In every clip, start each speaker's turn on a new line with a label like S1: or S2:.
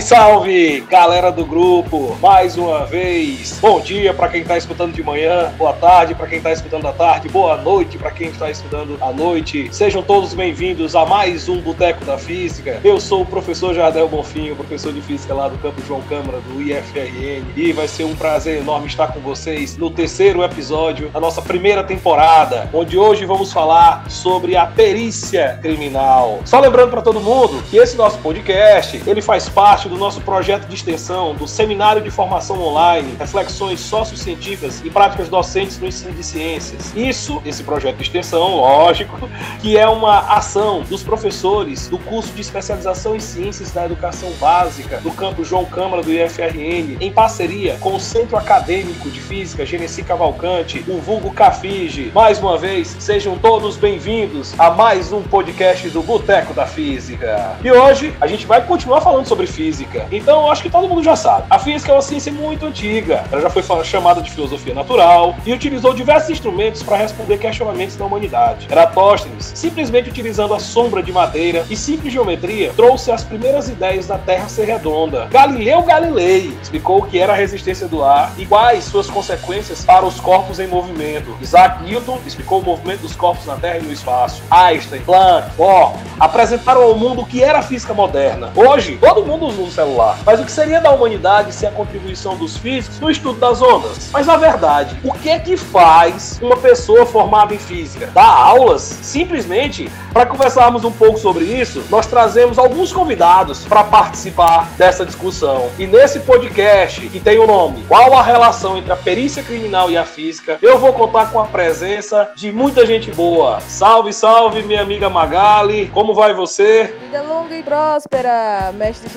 S1: Salve, salve, galera do grupo! Mais uma vez, bom dia para quem está escutando de manhã, boa tarde para quem está escutando à tarde, boa noite para quem está escutando à noite. Sejam todos bem-vindos a mais um Boteco da Física. Eu sou o professor Jardel Bonfim, professor de Física lá do Campo João Câmara, do IFRN, e vai ser um prazer enorme estar com vocês no terceiro episódio da nossa primeira temporada, onde hoje vamos falar sobre a perícia criminal. Só lembrando para todo mundo que esse nosso podcast, ele faz parte do nosso projeto de extensão do Seminário de Formação Online, Reflexões Sociocientíficas e Práticas Docentes no Ensino de Ciências. Isso, esse projeto de extensão, lógico, que é uma ação dos professores do curso de especialização em Ciências da Educação Básica do campo João Câmara do IFRN, em parceria com o Centro Acadêmico de Física Genesi Cavalcante, o vulgo Cafige. Mais uma vez, sejam todos bem-vindos a mais um podcast do Boteco da Física. E hoje a gente vai continuar falando sobre sobre física. Então, eu acho que todo mundo já sabe. A física é uma ciência muito antiga. Ela já foi chamada de filosofia natural e utilizou diversos instrumentos para responder questionamentos da humanidade. Eratóstenes, simplesmente utilizando a sombra de madeira e simples geometria, trouxe as primeiras ideias da Terra ser redonda. Galileu Galilei explicou o que era a resistência do ar e quais suas consequências para os corpos em movimento. Isaac Newton explicou o movimento dos corpos na Terra e no espaço. Einstein, Planck, Bohr apresentaram ao mundo o que era a física moderna. Hoje, todo mundo usa celular. Mas o que seria da humanidade sem a contribuição dos físicos no estudo das ondas? Mas na verdade, o que é que faz uma pessoa formada em física? Dar aulas? Simplesmente para conversarmos um pouco sobre isso, nós trazemos alguns convidados para participar dessa discussão. E nesse podcast, que tem o nome Qual a relação entre a perícia criminal e a física, eu vou contar com a presença de muita gente boa. Salve, salve, minha amiga Magali. Como vai você?
S2: Vida longa e próspera, mestre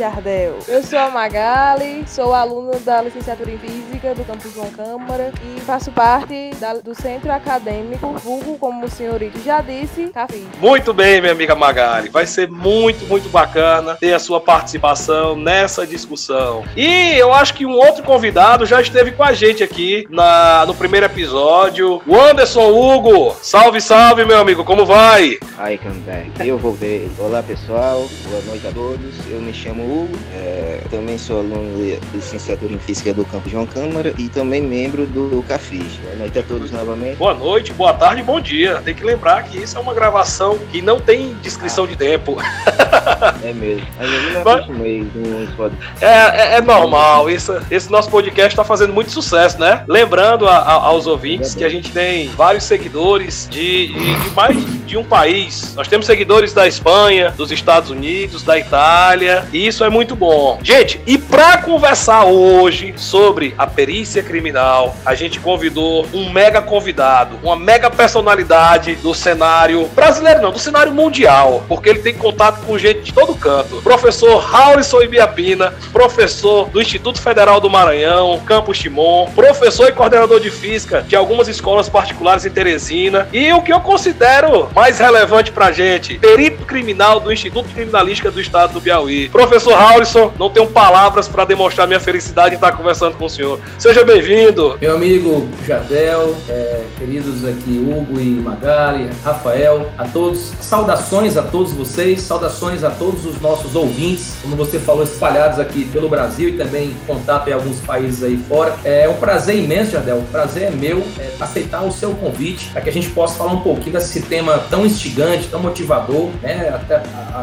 S2: Eu sou a Magali, sou aluna da licenciatura em Física do campus João Câmara e faço parte da, do Centro Acadêmico, vulgo, como o senhorito já disse, Café.
S1: Muito bem, minha amiga Magali. Vai ser muito, muito bacana ter a sua participação nessa discussão. E eu acho que um outro convidado já esteve com a gente aqui na, no primeiro episódio. O Anderson Hugo. Salve, salve, meu amigo. Como vai?
S3: Aí, Camberg. Eu vou ver. Olá, pessoal. Boa noite a todos. Eu me chamo Hugo. É, também sou aluno de licenciatura em Física do Campo João Câmara e também membro do CAFIS. Boa noite a todos novamente.
S1: Boa noite, boa tarde, bom dia. Tem que lembrar que isso é uma gravação que não tem descrição ah. de tempo.
S3: É mesmo. eu não acostumei
S1: é, é, é, normal. Isso, esse nosso podcast está fazendo muito sucesso, né? Lembrando a, a, aos ouvintes é que a gente tem vários seguidores de, de, de mais de um país. Nós temos seguidores da Espanha, dos Estados Unidos, da Itália, e isso é muito bom. Gente, e para conversar hoje sobre a perícia criminal, a gente convidou um mega convidado, uma mega personalidade do cenário brasileiro, não, do cenário mundial, porque ele tem contato com gente de todo canto. Professor Raulison Ibiapina, professor do Instituto Federal do Maranhão, Campus Timon, professor e coordenador de física de algumas escolas particulares em Teresina, e o que eu considero mais relevante pra gente, perito criminal do Instituto Criminalística do Estado do Piauí. Professor Raulison, não tenho palavras para demonstrar minha felicidade em estar conversando com o senhor. Seja bem-vindo.
S4: Meu amigo Jardel, é, queridos aqui Hugo e Magali, Rafael, a todos, saudações a todos vocês, saudações a todos os nossos ouvintes, como você falou, espalhados aqui pelo Brasil e também contato em alguns países aí fora. É um prazer imenso, Jardel, o prazer é meu é, aceitar o seu convite para que a gente possa falar um pouquinho desse tema tão instigante, tão motivador, né,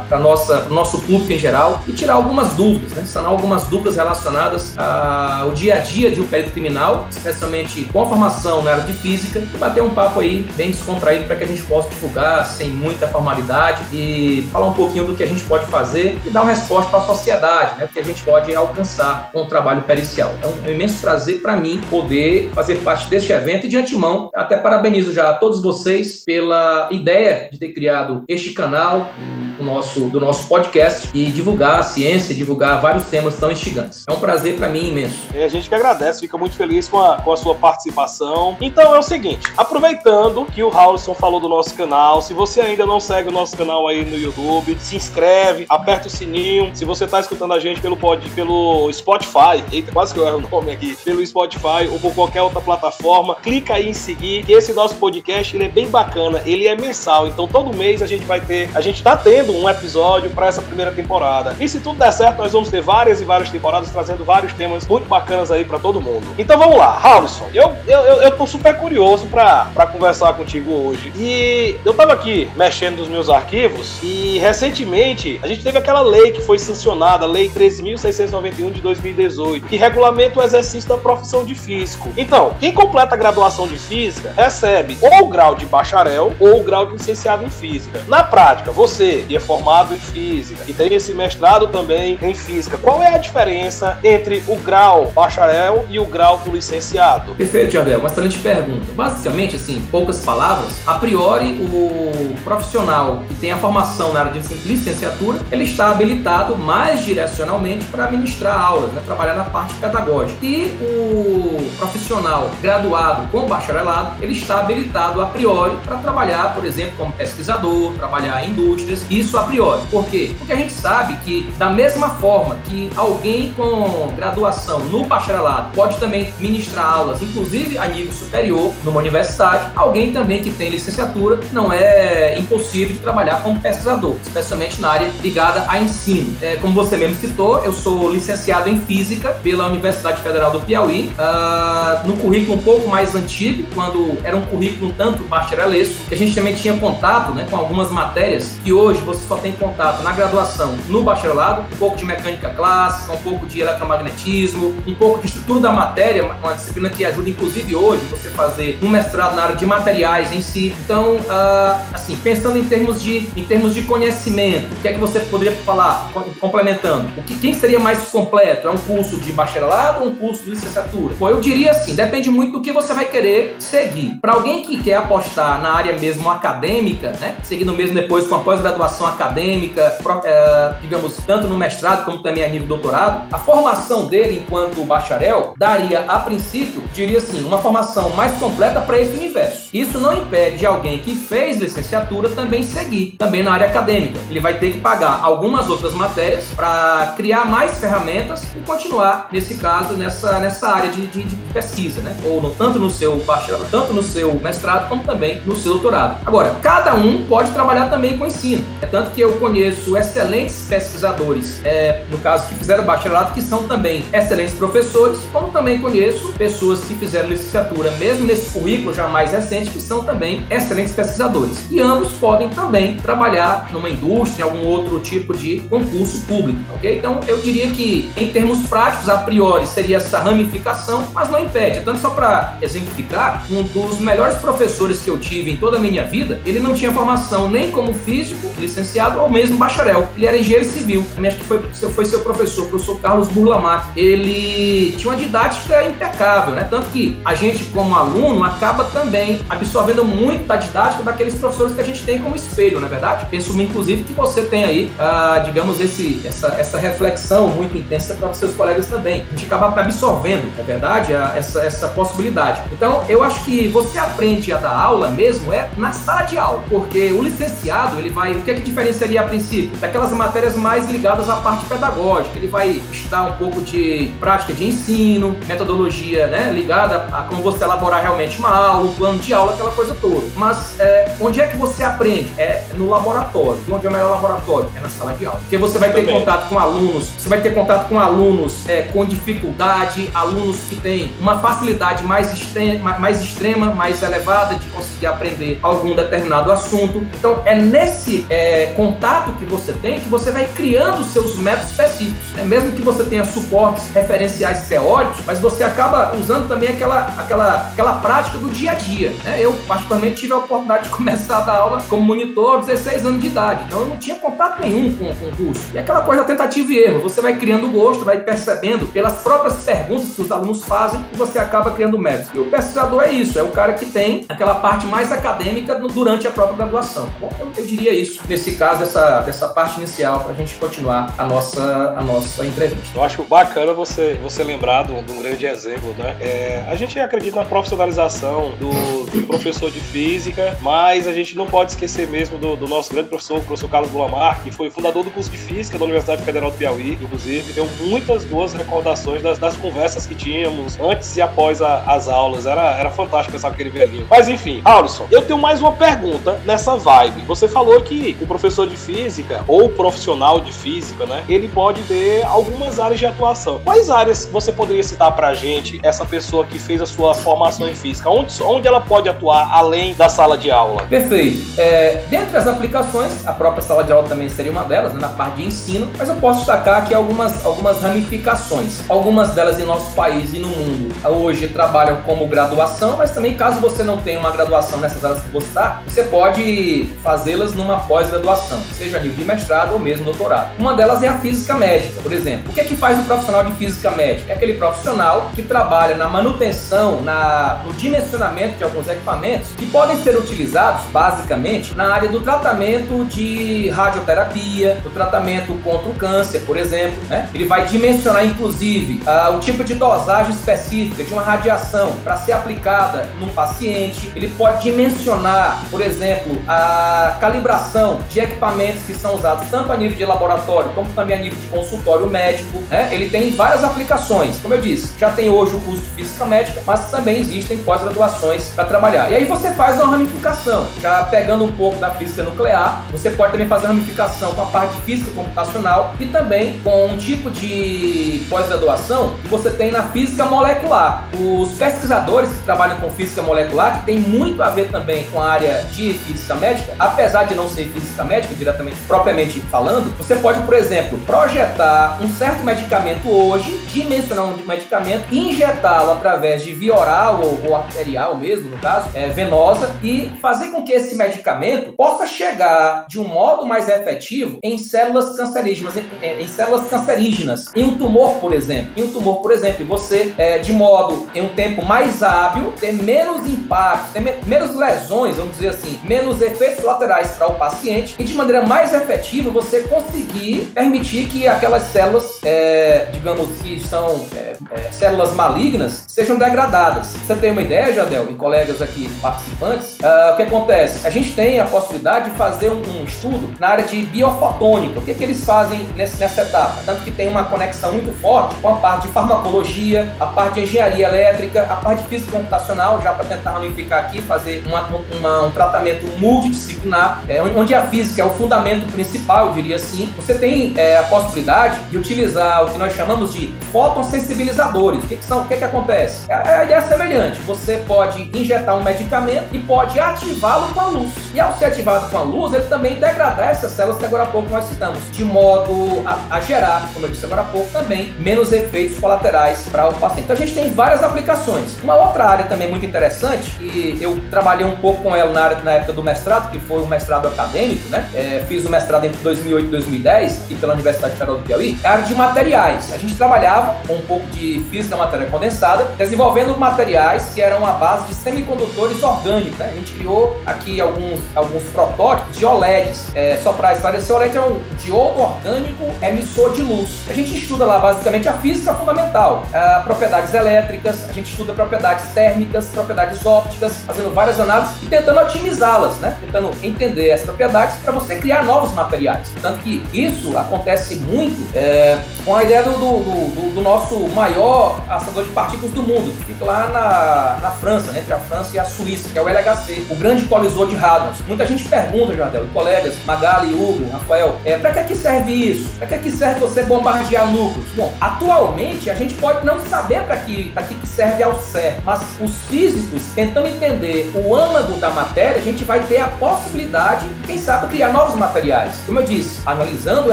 S4: para nossa nosso público em geral e tirar algumas dúvidas, né, sanar algumas dúvidas relacionadas ao dia a dia de um perito criminal, especialmente com a formação na área de física, e bater um papo aí bem descontraído para que a gente possa divulgar sem muita formalidade e falar um pouquinho do que a gente pode fazer e dar uma resposta para a sociedade, né, que a gente pode alcançar com o trabalho pericial. É um, imenso prazer para mim poder fazer parte deste evento e de antemão até parabenizo já a todos vocês pela ideia de ter criado este canal do nosso, do nosso podcast e divulgar a ciência, divulgar vários temas tão instigantes. É um prazer para mim imenso.
S1: E a gente que agradece, fica muito feliz com a, com a sua participação. Então é o seguinte, aproveitando que o Raulson falou do nosso canal, se você ainda não segue o nosso canal aí no YouTube, se inscreve, aperta o sininho. Se você está escutando a gente pelo, pod, pelo Spotify, eita, quase que eu erro o nome aqui, pelo Spotify ou por qualquer outra plataforma, clica aí em seguir, que esse nosso podcast ele é bem bacana, ele é mensal. Então todo mês a gente vai ter, a gente está tendo trazendo um episódio para essa primeira temporada. E se tudo der certo, nós vamos ter várias e várias temporadas trazendo vários temas muito bacanas aí para todo mundo. Então vamos lá, Harrison, eu, eu, eu, eu tô super curioso para conversar contigo hoje. E eu tava aqui mexendo nos meus arquivos e recentemente a gente teve aquela lei que foi sancionada, a Lei 13.691 de 2018, que regulamenta o exercício da profissão de físico. Então, quem completa a graduação de física recebe ou o grau de bacharel ou o grau de licenciado em física. Na prática, você que é formado em física e tem esse mestrado também em física, qual é a diferença entre o grau bacharel e o grau do licenciado?
S4: Perfeito, Jardel. Uma excelente pergunta. Basicamente, assim, poucas palavras, a priori, o profissional que tem a formação na área de licenciatura, ele está habilitado mais direcionalmente para ministrar aulas, né, trabalhar na parte pedagógica. E o profissional graduado com bacharelado, ele está habilitado a priori para trabalhar, por exemplo, como pesquisador, trabalhar em indústrias, isso a priori. Por quê? Porque a gente sabe que, da mesma forma que alguém com graduação no bacharelado pode também ministrar aulas, inclusive a nível superior, numa universidade, alguém também que tem licenciatura não é impossível de trabalhar como pesquisador, especialmente na área ligada a ensino. É, como você mesmo citou, eu sou licenciado em Física pela Universidade Federal do Piauí, uh, no currículo um pouco mais antigo, quando era um currículo um tanto bacharelesco, que a gente também tinha contato né, com algumas matérias que hoje você só tem contato na graduação, no bacharelado, um pouco de mecânica clássica, um pouco de eletromagnetismo, um pouco de estrutura da matéria, uma disciplina que ajuda inclusive hoje você fazer um mestrado na área de materiais em si. Então, uh, assim, pensando em termos de em termos de conhecimento, o que é que você poderia falar complementando? O que quem seria mais completo? É um curso de bacharelado ou um curso de licenciatura? Bom, eu diria assim, depende muito do que você vai querer seguir. Para alguém que quer apostar na área mesmo acadêmica, né, seguindo mesmo depois com a pós-graduação acadêmica, é, digamos, tanto no mestrado como também a nível doutorado, a formação dele enquanto bacharel daria, a princípio, diria assim, uma formação mais completa para esse universo. Isso não impede de alguém que fez licenciatura também seguir, também na área acadêmica. Ele vai ter que pagar algumas outras matérias para criar mais ferramentas e continuar, nesse caso, nessa, nessa área de, de, de pesquisa, né? Ou no, tanto no seu bacharel, tanto no seu mestrado, como também no seu doutorado. Agora, cada um pode trabalhar também com ensino. Tanto que eu conheço excelentes pesquisadores, é, no caso, que fizeram bacharelado, que são também excelentes professores, como também conheço pessoas que fizeram licenciatura, mesmo nesse currículo já mais recente, que são também excelentes pesquisadores. E ambos podem também trabalhar numa indústria, em algum outro tipo de concurso público, ok? Então, eu diria que, em termos práticos, a priori, seria essa ramificação, mas não impede. Tanto só para exemplificar, um dos melhores professores que eu tive em toda a minha vida, ele não tinha formação nem como físico, licenciado, ou mesmo bacharel. Ele era engenheiro civil. Acho que foi, foi seu professor, o professor Carlos Burlamar. Ele tinha uma didática impecável, né? Tanto que a gente, como aluno, acaba também absorvendo muito da didática daqueles professores que a gente tem como espelho, não é verdade? Penso, inclusive, que você tem aí, ah, digamos, esse, essa, essa reflexão muito intensa para seus colegas também. A gente acaba absorvendo, é verdade, a, essa, essa possibilidade. Então, eu acho que você aprende a dar aula mesmo é na sala de aula, porque o licenciado, ele vai, o que é que diferenciaria a princípio? Daquelas matérias mais ligadas à parte pedagógica, ele vai estudar um pouco de prática de ensino, metodologia, né, ligada a como você elaborar realmente uma aula, um plano de aula, aquela coisa toda. Mas é, onde é que você aprende? É no laboratório. Onde é o melhor laboratório? É na sala de aula. Porque você vai ter Também. contato com alunos, você vai ter contato com alunos é, com dificuldade, alunos que têm uma facilidade mais extrema, mais extrema, mais elevada de conseguir aprender algum determinado assunto. Então, é nesse é, contato que você tem que você vai criando seus métodos específicos. É mesmo que você tenha suportes referenciais teóricos, mas você acaba usando também aquela, aquela, aquela prática do dia a dia. Né? Eu, particularmente, tive a oportunidade de começar a dar aula como monitor aos 16 anos de idade. Então, eu não tinha contato nenhum com, com o curso. E aquela coisa tentativa e erro. Você vai criando gosto, vai percebendo pelas próprias perguntas que os alunos fazem e você acaba criando métodos. E o pesquisador é isso, é o cara que tem aquela parte mais acadêmica durante a própria graduação. Bom, eu, eu diria isso, nesse caso, dessa, dessa parte inicial, para a gente continuar a nossa, a nossa entrevista.
S1: Eu acho bacana você, você lembrar de um, de grande exemplo, né? É, a gente acredita na profissionalização do, do, professor de física, mas a gente não pode esquecer mesmo do, do nosso grande professor, o professor Carlos Bulamar, que foi fundador do curso de física da Universidade Federal do Piauí, inclusive, deu muitas boas recordações das, das conversas que tínhamos antes e após a, as aulas. Era, era fantástico pensar aquele velhinho. Mas enfim, Alisson, eu tenho mais uma pergunta nessa vibe. Você falou que o professor de física ou profissional de física, né? Ele pode ter algumas áreas de atuação. Quais áreas você poderia citar pra gente, essa pessoa que fez a sua formação em física? Onde, onde ela pode atuar além da sala de aula?
S4: Perfeito. É, dentre as aplicações, a própria sala de aula também seria uma delas, né, na parte de ensino, mas eu posso destacar aqui algumas, algumas ramificações. Algumas delas em nosso país e no mundo hoje trabalham como graduação, mas também caso você não tenha uma graduação nessas áreas que você está, você pode fazê-las numa pós-graduação, seja nível de mestrado ou mesmo doutorado. Uma delas é a física médica, por exemplo. O que é que faz o profissional de física médica? É aquele profissional que trabalha na manutenção, na, no dimensionamento de alguns equipamentos que podem ser utilizados, basicamente, na área do tratamento de radioterapia, do tratamento contra o câncer, por exemplo. Né? Ele vai dimensionar, inclusive, uh, o tipo de dosagem específica de uma radiação para ser aplicada no paciente. Ele pode dimensionar, por exemplo, a calibração de equipamentos que são usados tanto a nível de laboratório como também a nível de consultório médico. Né? Ele tem várias aplicações. Como eu disse, já tem hoje o curso de física médica, mas também existem pós-graduações para trabalhar. E aí você faz uma ramificação, já pegando um pouco da física nuclear, você pode também fazer ramificação com a parte de física computacional e também com um tipo de pós-graduação que você tem na física molecular. Os pesquisadores que trabalham com física molecular, que tem muito a ver também com a área de física médica, apesar de não ser física médica diretamente, propriamente falando, você pode, por exemplo, projetar um certo medicamento hoje, dimensionar um medicamento injetá-lo através de via oral ou, ou arterial mesmo, no caso, é, venosa, e fazer com que esse medicamento possa chegar de um modo mais efetivo em células cancerígenas, em, em células cancerígenas, em um tumor, por exemplo. Em um tumor, por exemplo, você, é, de modo, em um tempo mais hábil, ter menos impacto, ter me menos lesões, vamos dizer assim, menos efeitos laterais para o paciente e de maneira mais efetiva você conseguir permitir que aquelas células, é, digamos que são é, é, células malignas, sejam degradadas. Você tem uma ideia, Jadel, e colegas aqui participantes, uh, o que acontece? A gente tem a possibilidade de fazer um, um estudo na área de biofotônica. O que, que eles fazem nesse, nessa etapa? Tanto que tem uma conexão muito forte com a parte de farmacologia, a parte de engenharia elétrica, a parte de física computacional, já para tentar ramificar aqui, fazer uma, uma, um tratamento multidisciplinar, é, onde a física é o fundamento principal, eu diria assim. Você tem é, a possibilidade de utilizar o que nós chamamos de fotossensibilizadores. O que, que são? O que, que acontece? A, a ideia é semelhante. Você pode injetar um medicamento e pode ativá-lo com a luz. E ao ser ativado com a luz, ele também degradar essas células que agora há pouco nós citamos, de modo a, a gerar, como eu disse agora há pouco, também menos efeitos colaterais para o paciente. Então a gente tem várias aplicações. Uma outra área também muito interessante, e eu trabalhei um pouco com ela na, área, na época do mestrado, que foi um mestrado acadêmico, né? É, fiz o mestrado entre 2008 e 2010, aqui pela Universidade Federal do Piauí, é a área de materiais. A gente trabalhava com um pouco de física matéria condensada, desenvolvendo materiais que eram a base de semicondutores orgânicos. Né? A gente criou aqui alguns, alguns protótipos de OLEDs. É, só para esclarecer, OLED é um diodo orgânico emissor de luz. A gente estuda lá basicamente a física fundamental, uh, propriedades elétricas, a gente estuda propriedades térmicas, propriedades ópticas, fazendo várias análises e tentando otimizá-las, né? Tentando entender essas propriedades para você criar novos materiais. Tanto que isso acontece muito é, com a ideia do, do, do, do, nosso maior assador de partículas do mundo, que fica lá na, na França, né? entre a França e a Suíça, que é o LHC, o grande colisor de hadrons. Muita gente pergunta, Jardel, colegas, Magali, Hugo, Rafael, é, para que, que serve isso? Para que, que serve você bombardear núcleos? Bom, atualmente a gente pode não saber para que, que, que serve ao certo, mas os físicos, tentando entender o âmago da matéria, a gente vai ter a possibilidade, quem sabe, criar novos materiais. Como eu disse, analisando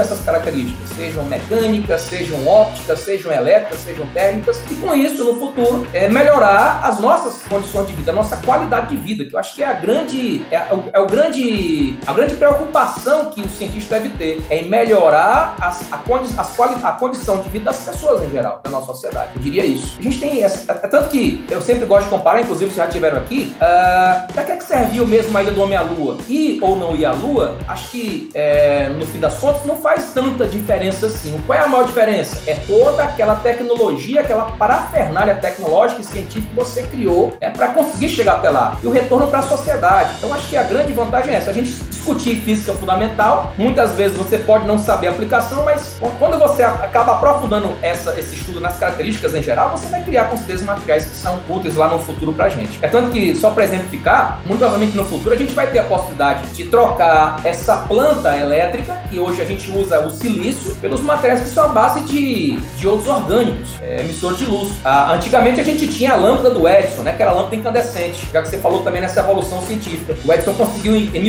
S4: essas características, sejam mecânicas, sejam ópticas, sejam elétricas, sejam térmicas, e com isso, no futuro, é melhorar as nossas condições de vida, a nossa qualidade de vida, que eu acho que é a grande, é, é, o, é grande, a grande preocupação que o cientista deve ter, é em melhorar as, a, condi, as quali, a condição de vida das pessoas em geral, da nossa sociedade. Eu diria isso. A gente tem essa, é, é tanto que eu sempre gosto de comparar, inclusive vocês já tiveram aqui, uh, para que, é que serviu mesmo a ida do homem à lua? Ir ou não ir à lua, acho que é, no fim das contas não faz tanta diferença assim. Qual é a maior diferença? É toda aquela tecnologia, aquela parafernália tecnológica e científica que você criou é, para conseguir chegar até lá. E o retorno para a sociedade. Então acho que a grande vantagem é essa. A gente discutir física fundamental. Muitas vezes você pode não saber a aplicação, mas quando você acaba aprofundando essa, esse estudo nas características em geral, você vai criar com certeza materiais que são úteis lá no futuro pra gente. É tanto que, só para exemplificar, muito provavelmente no futuro a gente vai ter a possibilidade de trocar essa planta elétrica, que hoje a gente usa o silício, pelos materiais que são a base de, de outros orgânicos, é, emissores de luz. Ah, antigamente a gente tinha a lâmpada do Edison, né, que era a lâmpada incandescente, já que você falou também nessa evolução científica. O Edison conseguiu, em, em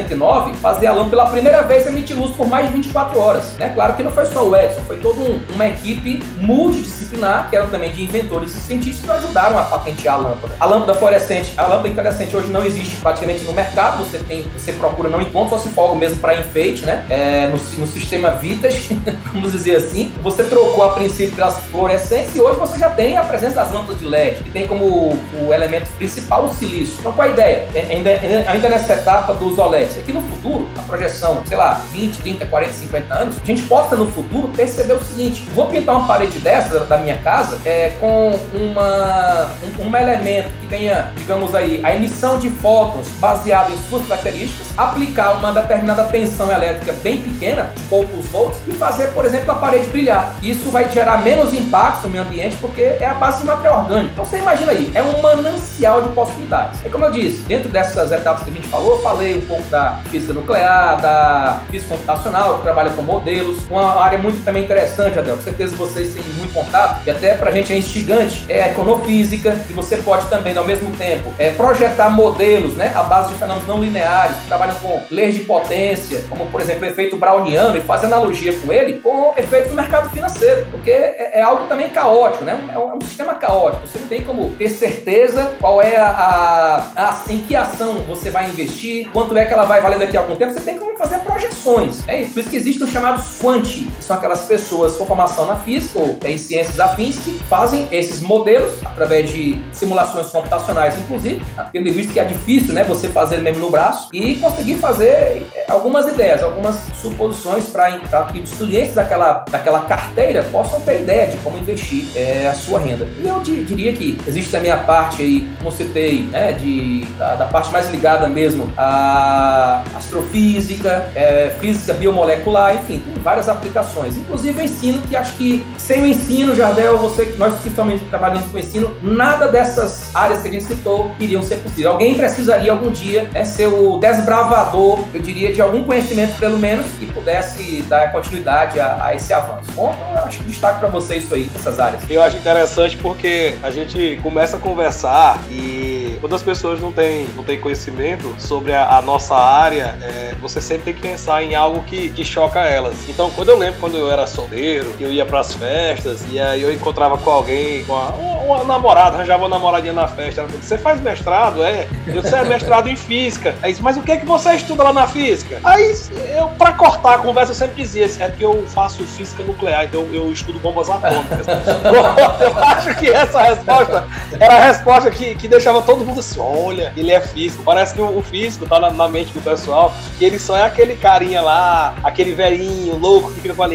S4: 1879, fazer a lâmpada pela primeira vez emitir luz por mais de 24 horas. Né? Claro que não foi só o Edison, foi toda um, uma equipe multidisciplinar, que eram também de inventores e cientistas que ajudaram a patentear a lâmpada. A lâmpada fluorescente, a lâmpada incandescente hoje não existe praticamente no mercado, você tem, você procura não encontra, só se for mesmo para enfeite, né? É, no, no sistema Vitas, vamos dizer assim, você trocou a princípio pelas fluorescentes e hoje você já tem a presença das lâmpadas de LED, que tem como o elemento principal o silício. Então qual a ideia? É, ainda, ainda nessa etapa dos OLEDs, aqui no futuro, a projeção, sei lá, 20, 30, 40, 50 anos, a gente possa no futuro perceber o seguinte: vou pintar uma parede dessa da minha casa é, com uma, um, um elemento que tenha, digamos aí, a emissão de fótons baseado em suas características, aplicar uma determinada tensão elétrica bem pequena, de poucos volts, e fazer, por exemplo, a parede brilhar. Isso vai gerar menos impacto no meio ambiente porque é a base de material orgânico. Então você imagina aí, é um manancial de possibilidades. É como eu disse, dentro dessas etapas que a gente falou, eu falei um pouco da física nuclear, da física computacional, que trabalha com modelos, uma área muito também interessante, Adel, com certeza vocês têm muito contato, e até pra gente é instigante, é a econofísica, que você pode também, ao mesmo tempo, é, projetar modelos, né, à base de fenômenos não lineares, que trabalham com leis de potência, como, por exemplo, o efeito browniano, e fazer analogia com ele, com o efeito do mercado financeiro, porque é, é algo também caótico, né, é um, é um, sistema caótico, você não tem como ter certeza qual é a, a, a, em que ação você vai investir, quanto é que ela vai valer daqui a algum tempo, você tem como fazer projeções, é isso, por isso que existem os chamados quant, que são aquelas pessoas com formação na física ou em ciências afins que fazem esses modelos através de simulações computacionais, inclusive, tendo visto que é difícil, né, você fazer mesmo no braço e conseguir fazer é, algumas ideias, algumas suposições para que os clientes daquela, daquela carteira possam ter ideia de como investir é, a sua renda. E eu diria que existe também a parte aí, como citei, né, de, da, da parte mais ligada mesmo astrofísica, é, física biomolecular, enfim, tem várias aplicações, inclusive o ensino, que acho que sem o ensino, Jardel, você, nós estamos trabalhando com o ensino, nada dessas áreas que a gente citou iriam ser possível. Alguém precisaria algum dia né, ser o desbravador, eu diria, de algum conhecimento, pelo menos, que pudesse dar continuidade a, a esse avanço. Bom, eu acho que destaque para você isso aí, essas áreas.
S1: Eu acho interessante porque a gente começa a conversar e quando as pessoas não têm, não têm conhecimento sobre a, a nossa área, é, você sempre tem que pensar em algo que, que choca elas. Então, quando eu lembro quando eu era solteiro, eu ia para as festas e aí eu encontrava com alguém, com uma, uma, namorada, arranjava uma namoradinha na festa. Ela falou, você faz mestrado? É. Eu disse, é mestrado em física. Aí disse, mas o que é que você estuda lá na física? Aí eu, para cortar a conversa, eu sempre dizia, é que eu faço física nuclear, então eu estudo bombas atômicas. eu acho que essa resposta era a resposta que, que deixava todo mundo assim, olha, ele é físico. Parece que o, físico tá na, na, mente do pessoal, que ele só é aquele carinha lá, aquele velhinho louco que fica com a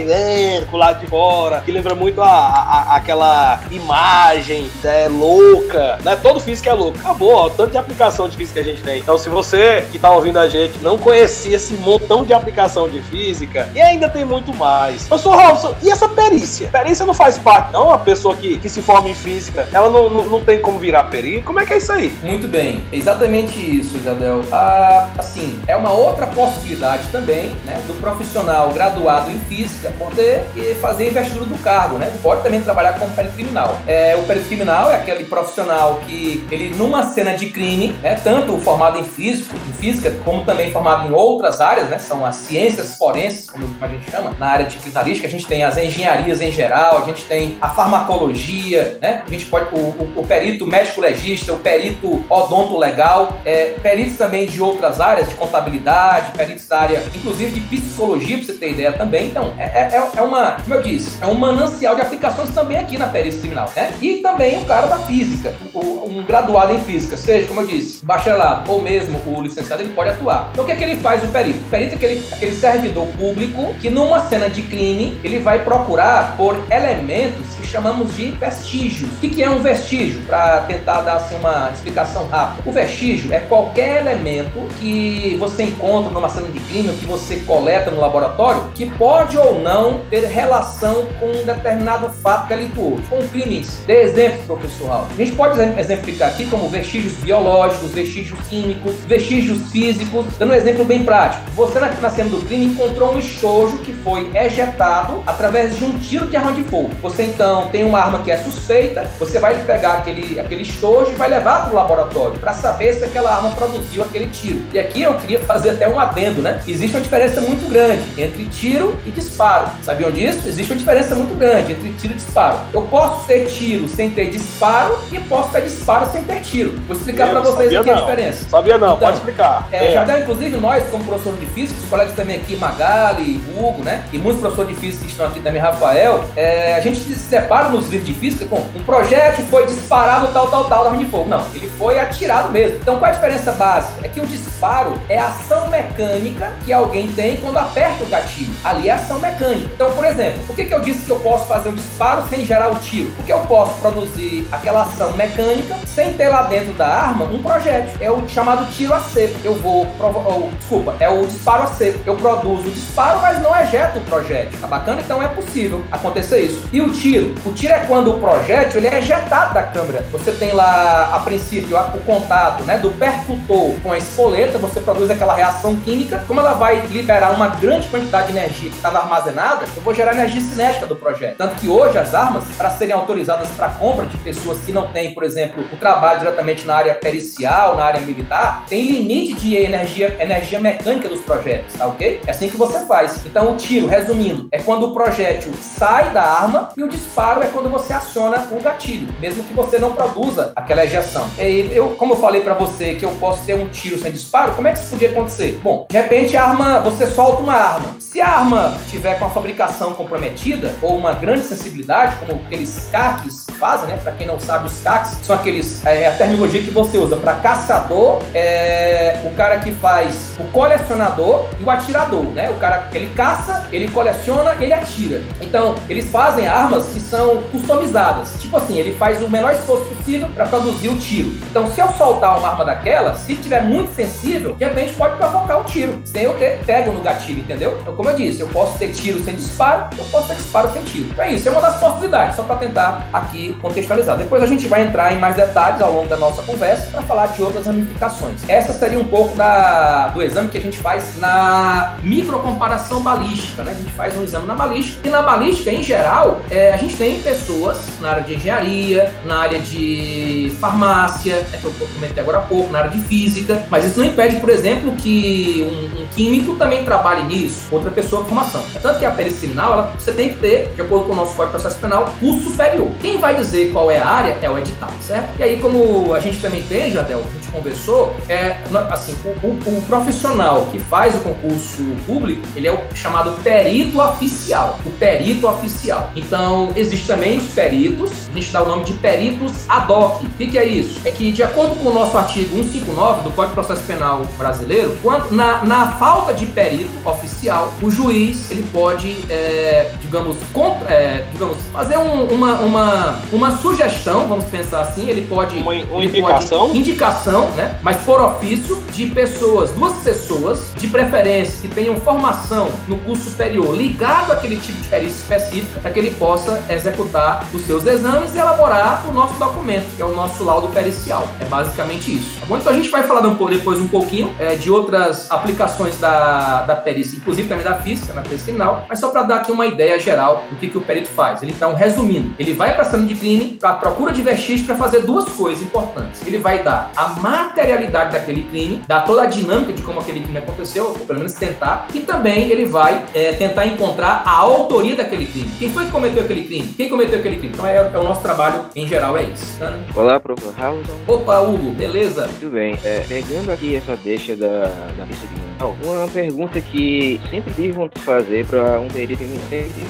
S1: o lado de fora, que lembra muito a, a, aquela imagem é, louca, né? Todo físico é louco. Acabou, ó, tanto de aplicação de física que a gente tem. Então, se você que tá ouvindo a gente não conhecia esse montão de aplicação de física, e ainda tem muito mais. Eu sou Robson, e essa perícia? Perícia não faz parte, não? A pessoa que, que se forma em física, ela não, não, não tem como virar perito? Como é que é isso aí?
S4: Muito bem, exatamente isso, Jadel. Ah, assim, é uma outra possibilidade também, né, do profissional graduado em física poder fazer a investidura do cargo, né? Pode também trabalhar como perito criminal. É, o perito criminal é aquele profissional que ele numa cena de crime, né, tanto formado em físico, em física, como também formado em outras áreas, né? São as ciências forenses, como a gente chama, na área de criminalística, a gente tem as engenharias em geral, a gente tem a farmacologia, né? A gente pode o, o, o perito médico legista, o perito odonto legal, é, peritos também de outras áreas, de contabilidade, peritos da área, inclusive de psicologia, para você ter ideia também. Então, é, é, é, uma, como eu disse, é um manancial de aplicações também aqui na perícia criminal, né? E também o cara da física, um graduado em física, seja, como eu disse, bacharelado ou mesmo o licenciado, ele pode atuar. Então, o que é que ele faz, o perito? O perito é aquele, aquele servidor público que numa cena de crime, ele vai procurar por elementos que chamamos de vestígios. O que, que é um vestígio? para tentar dar assim, uma explicação rápida. O vestígio é qualquer elemento que você encontra numa cena de crime, que você coleta no laboratório, que pode ou não ter relação com um determinado fato delituoso, com crimes. Dê exemplo, professor Raul. A gente pode exemplificar aqui como vestígios biológicos, vestígios químicos, vestígios físicos. Dando um exemplo bem prático. Você na cena do crime encontrou um estojo que foi ejetado através de um tiro de arma de fogo. Você então tem uma arma que é suspeita, você vai pegar aquele, aquele estojo e vai levar para o laboratório para saber se aquela arma produziu aquele tiro. E aqui eu queria fazer até um adendo, né? Existe uma diferença muito grande entre tiro e disparo. Sabiam disso? Existe uma diferença muito grande entre tiro e disparo. Eu posso ter tiro sem ter disparo e posso ter disparo sem ter tiro. Vou explicar para vocês aqui
S1: não.
S4: a diferença.
S1: Sabia não, então, pode explicar.
S4: É, é. Já deu, inclusive, nós, como professor de física, os colegas também aqui, Magali, Hugo, né? E muitos professores de física que estão aqui também, Rafael, é, a gente se separa nos livros de física com um projétil foi disparado tal, tal, tal, da arma de fogo. Não, ele foi atirado mesmo. Então, qual é a diferença básica? É que o disparo é a ação mecânica que alguém tem quando aperta o gatilho. Ali é ação mecânica. Então, por exemplo, por que, que eu disse que eu posso fazer um disparo sem gerar o tiro? Porque eu posso produzir aquela ação mecânica sem ter lá dentro da arma um projétil. É o chamado tiro a seco. Eu vou. Ou, desculpa, é o disparo a seco. Eu produzo o disparo, mas não ejeto o projétil. Tá bacana? Então é possível acontecer isso. E o tiro? O tiro é quando o projétil ele é ejetado da câmera. Você tem lá, a princípio, o contato né, do percutor com a espoleta, você produz aquela reação química. Como ela vai liberar uma grande quantidade de energia que estava armazenada, eu vou gerar energia cinética do projétil. Tanto que hoje as armas, para serem autorizadas para compra de pessoas que não têm, por exemplo, o trabalho diretamente na área pericial, na área militar, tem limite de energia, energia mecânica dos projetos, tá ok? É assim que você faz. Então o tiro, resumindo, é quando o projétil sai da arma e o disparo é quando você aciona o gatilho, mesmo que você não produza aquela ejeção. Eu, como eu falei para você que eu posso ter um tiro sem disparo, como é que isso podia acontecer? Bom, de repente a arma, você solta uma arma. Se a arma tiver com a fabricação comprometida ou uma grande sensibilidade, como aqueles CACs fazem, né? Para quem não sabe, os CACs são aqueles é, a terminologia que você usa para caçador, é, o cara que faz o colecionador e o atirador, né? O cara que ele caça, ele coleciona, ele atira. Então, eles fazem armas que são customizadas. Tipo assim, ele faz o menor esforço possível para produzir o tiro. Então, se eu soltar uma arma daquela, se tiver muito sensível, de repente pode provocar o tiro, sem eu ter pego no gatilho, entendeu? Então, como eu disse, eu posso ter tiro sem disparo, eu posso ter disparo sem tiro. Então é isso, é uma das possibilidades, só para tentar aqui contextualizar. Depois a gente vai entrar em mais detalhes ao longo da nossa conversa para falar de outras ramificações. Essa seria um pouco da, do exame que a gente faz na microcomparação balística, né? A gente faz um exame na balística e na balística, em geral, é, a gente tem pessoas na área de engenharia, na área de farmácia, é que eu comentei agora há pouco, na área de física, mas isso não impede, por exemplo, que um, um químico também trabalhe nisso, outra pessoa com formação. Tanto que a perícia ela, você tem que ter, de acordo com o nosso Código de Processo Penal, curso superior. Quem vai dizer qual é a área é o edital, certo? E aí, como a gente também tem, Jadel, a gente conversou, é, assim, o, o, o profissional que faz o concurso público, ele é o chamado perito oficial. O perito oficial. Então, existe também os peritos, a gente dá o nome de peritos ad hoc. O que, é isso? É que, de acordo com o nosso artigo 159 do Código de Processo Penal brasileiro, quando, na, na falta de perito oficial, o juiz ele pode, é, digamos, contra, é, digamos, fazer um, uma, uma, uma sugestão, vamos pensar assim, ele pode.
S1: Uma, uma ele indicação?
S4: Pode, indicação, né? Mas por ofício de pessoas, duas pessoas, de preferência, que tenham formação no curso superior ligado àquele tipo de perícia específica, para que ele possa executar os seus exames e elaborar o nosso documento, que é o nosso laudo pericial. É basicamente isso. Tá bom? Então a gente vai falar depois um pouquinho é, de outras aplicações da, da perícia, inclusive também da física, na perícia criminal, mas só para dar aqui uma ideia geral do que, que o perito faz. Ele então, resumindo, ele vai para a cena de crime, para procura de vestígios, para fazer duas coisas importantes. Ele vai dar a materialidade daquele crime, dar toda a dinâmica de como aquele crime aconteceu, ou pelo menos tentar, e também ele vai é, tentar encontrar a autoria daquele crime. Quem foi que cometeu aquele crime? Quem cometeu aquele crime? Então é, é o nosso trabalho em geral, é isso. Tá?
S3: Olá, professor Hauson.
S4: Opa, Hugo, beleza?
S3: Tudo bem. É, pegando aqui essa deixa da, da lista de Uma pergunta que sempre tive vontade de fazer para um perito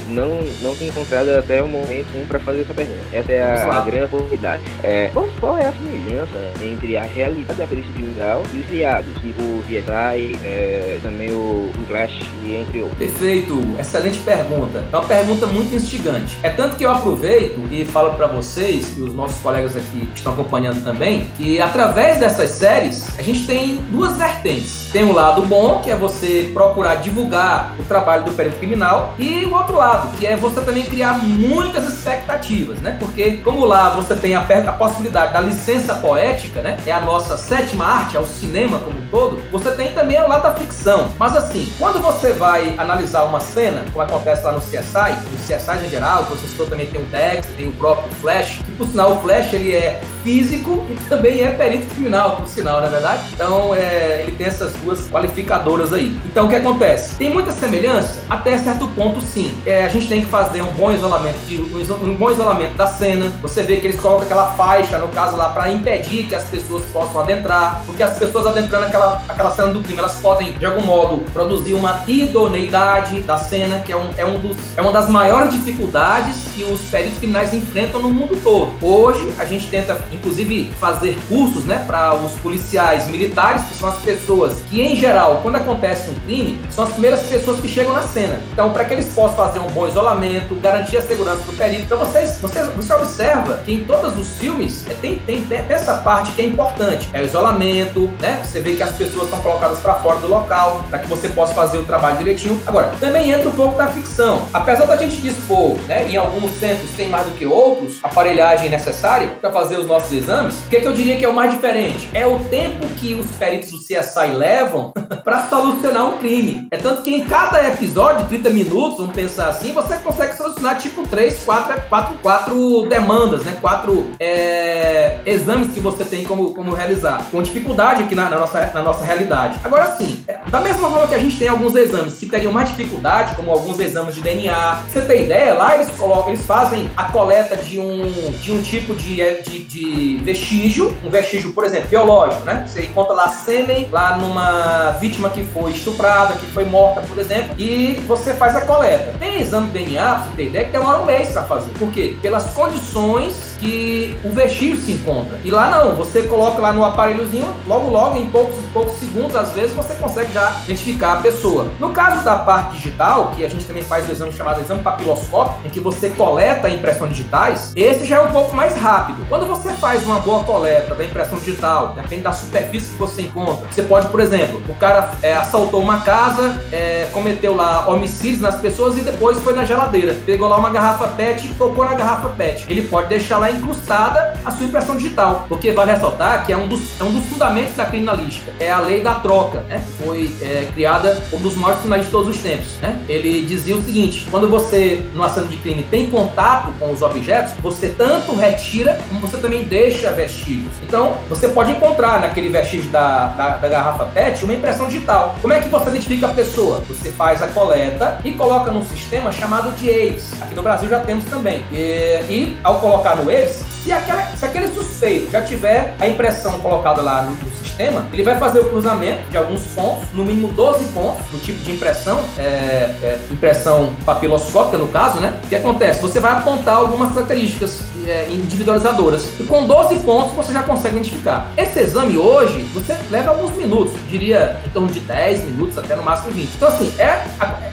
S3: não, não tenho encontrado até o momento um para fazer essa pergunta. Essa é a, a grande oportunidade. É, qual, qual, é a semelhança entre a realidade da perícia criminal e os viados, tipo o VSI, é, também o, Flash e entre outros?
S4: Perfeito, excelente pergunta. É uma pergunta muito instigante. É tanto que eu aproveito e falo para vocês e os nossos colegas aqui que estão acompanhando também que através dessas séries a gente tem duas vertentes. Tem o lado bom, que é você procurar divulgar o trabalho do perito criminal, e o outro lado, que é você também criar muitas expectativas, né? Porque como lá você tem a, a possibilidade da licença poética, né? É a nossa sétima arte, é o cinema como um todo, você tem também o lado da ficção. Mas assim, quando você vai analisar uma cena, como acontece lá no CSI, no CSI em geral, você citou também tem o Dex, tem o próprio Flash, que por sinal o Flash ele é físico e também é perito criminal, por sinal, na é verdade? Então, é, ele tem essas duas qualificadoras aí. Então, o que acontece? Tem muita semelhança? Até certo ponto, sim. É, a gente tem que fazer um bom isolamento, de, um bom isolamento da cena. Você vê que eles colocam aquela faixa, no caso lá, para impedir que as pessoas possam adentrar, porque as pessoas adentrando aquela, aquela cena do crime, elas podem, de algum modo, produzir uma idoneidade da cena, que é, um, é, um dos, é uma das maiores dificuldades que os peritos criminais enfrentam no mundo todo. Hoje, a gente tenta inclusive fazer cursos, né, para os policiais militares, que são as pessoas que, em geral, quando acontece um crime, são as primeiras pessoas que chegam na cena. Então, para que eles possam fazer um bom isolamento, garantir a segurança do perito. Então, vocês, vocês, você observa que em todos os filmes é, tem, tem, tem essa parte que é importante, é o isolamento, né? Você vê que as pessoas são colocadas para fora do local, para que você possa fazer o trabalho direitinho. Agora, também entra um pouco da ficção. Apesar da gente dispor, né, em alguns centros tem mais do que outros, aparelhagem necessária para fazer os nossos exames, o que, é que eu diria que é o mais diferente? É o tempo que os peritos do CSI levam para solucionar um crime. É tanto que em cada episódio, 30 minutos, vamos pensar assim, você consegue solucionar tipo 3, 4, 4, 4 demandas, né? 4 é, exames que você tem como, como realizar. Com dificuldade aqui na, na, nossa, na nossa realidade. Agora sim, é, da mesma forma que a gente tem alguns exames que teriam mais dificuldade, como alguns exames de DNA, você tem ideia? Lá eles colocam, eles fazem a coleta de um, de um tipo de, de, de vestígio, um vestígio, por exemplo, biológico, né? Você encontra lá sêmen, lá numa vítima que foi estuprada, que foi morta, por exemplo, e você faz a coleta. Tem exame de DNA, você ter ideia, que demora um mês para fazer. Por quê? Pelas condições que o vestígio se encontra. E lá não, você coloca lá no aparelhozinho, logo logo, em poucos, poucos segundos, às vezes, você consegue já identificar a pessoa. No caso da parte digital, que a gente também faz o exame chamado exame papiloscópio, em que você coleta a impressão digitais, esse já é um pouco mais rápido. Quando você faz uma boa coleta da impressão digital, depende da superfície que você encontra, você pode, por exemplo, o cara é, assaltou uma casa, é, cometeu lá homicídios nas pessoas e depois foi na geladeira, pegou lá uma garrafa PET e tocou na garrafa PET. Ele pode deixar lá lá incrustada a sua impressão digital. Porque vale ressaltar que é um dos, é um dos fundamentos da criminalística. É a lei da troca, né? Foi é, criada um dos maiores criminalistas de todos os tempos, né? Ele dizia o seguinte, quando você, no ação de crime, tem contato com os objetos, você tanto retira, como você também deixa vestígios. Então, você pode encontrar naquele vestígio da, da, da garrafa PET uma impressão digital. Como é que você identifica a pessoa? Você faz a coleta e coloca num sistema chamado de AIDS. Aqui no Brasil já temos também. E, e ao colocar no vezes, se, aquela, se aquele suspeito já tiver a impressão colocada lá no, sistema, ele vai fazer o cruzamento de alguns pontos, no mínimo 12 pontos, no tipo de impressão, é, é, impressão papiloscópica no caso, né? O que acontece? Você vai apontar algumas características é, individualizadoras. E com 12 pontos você já consegue identificar. Esse exame hoje, você leva alguns minutos, diria em torno de 10 minutos, até no máximo 20. Então, assim, é,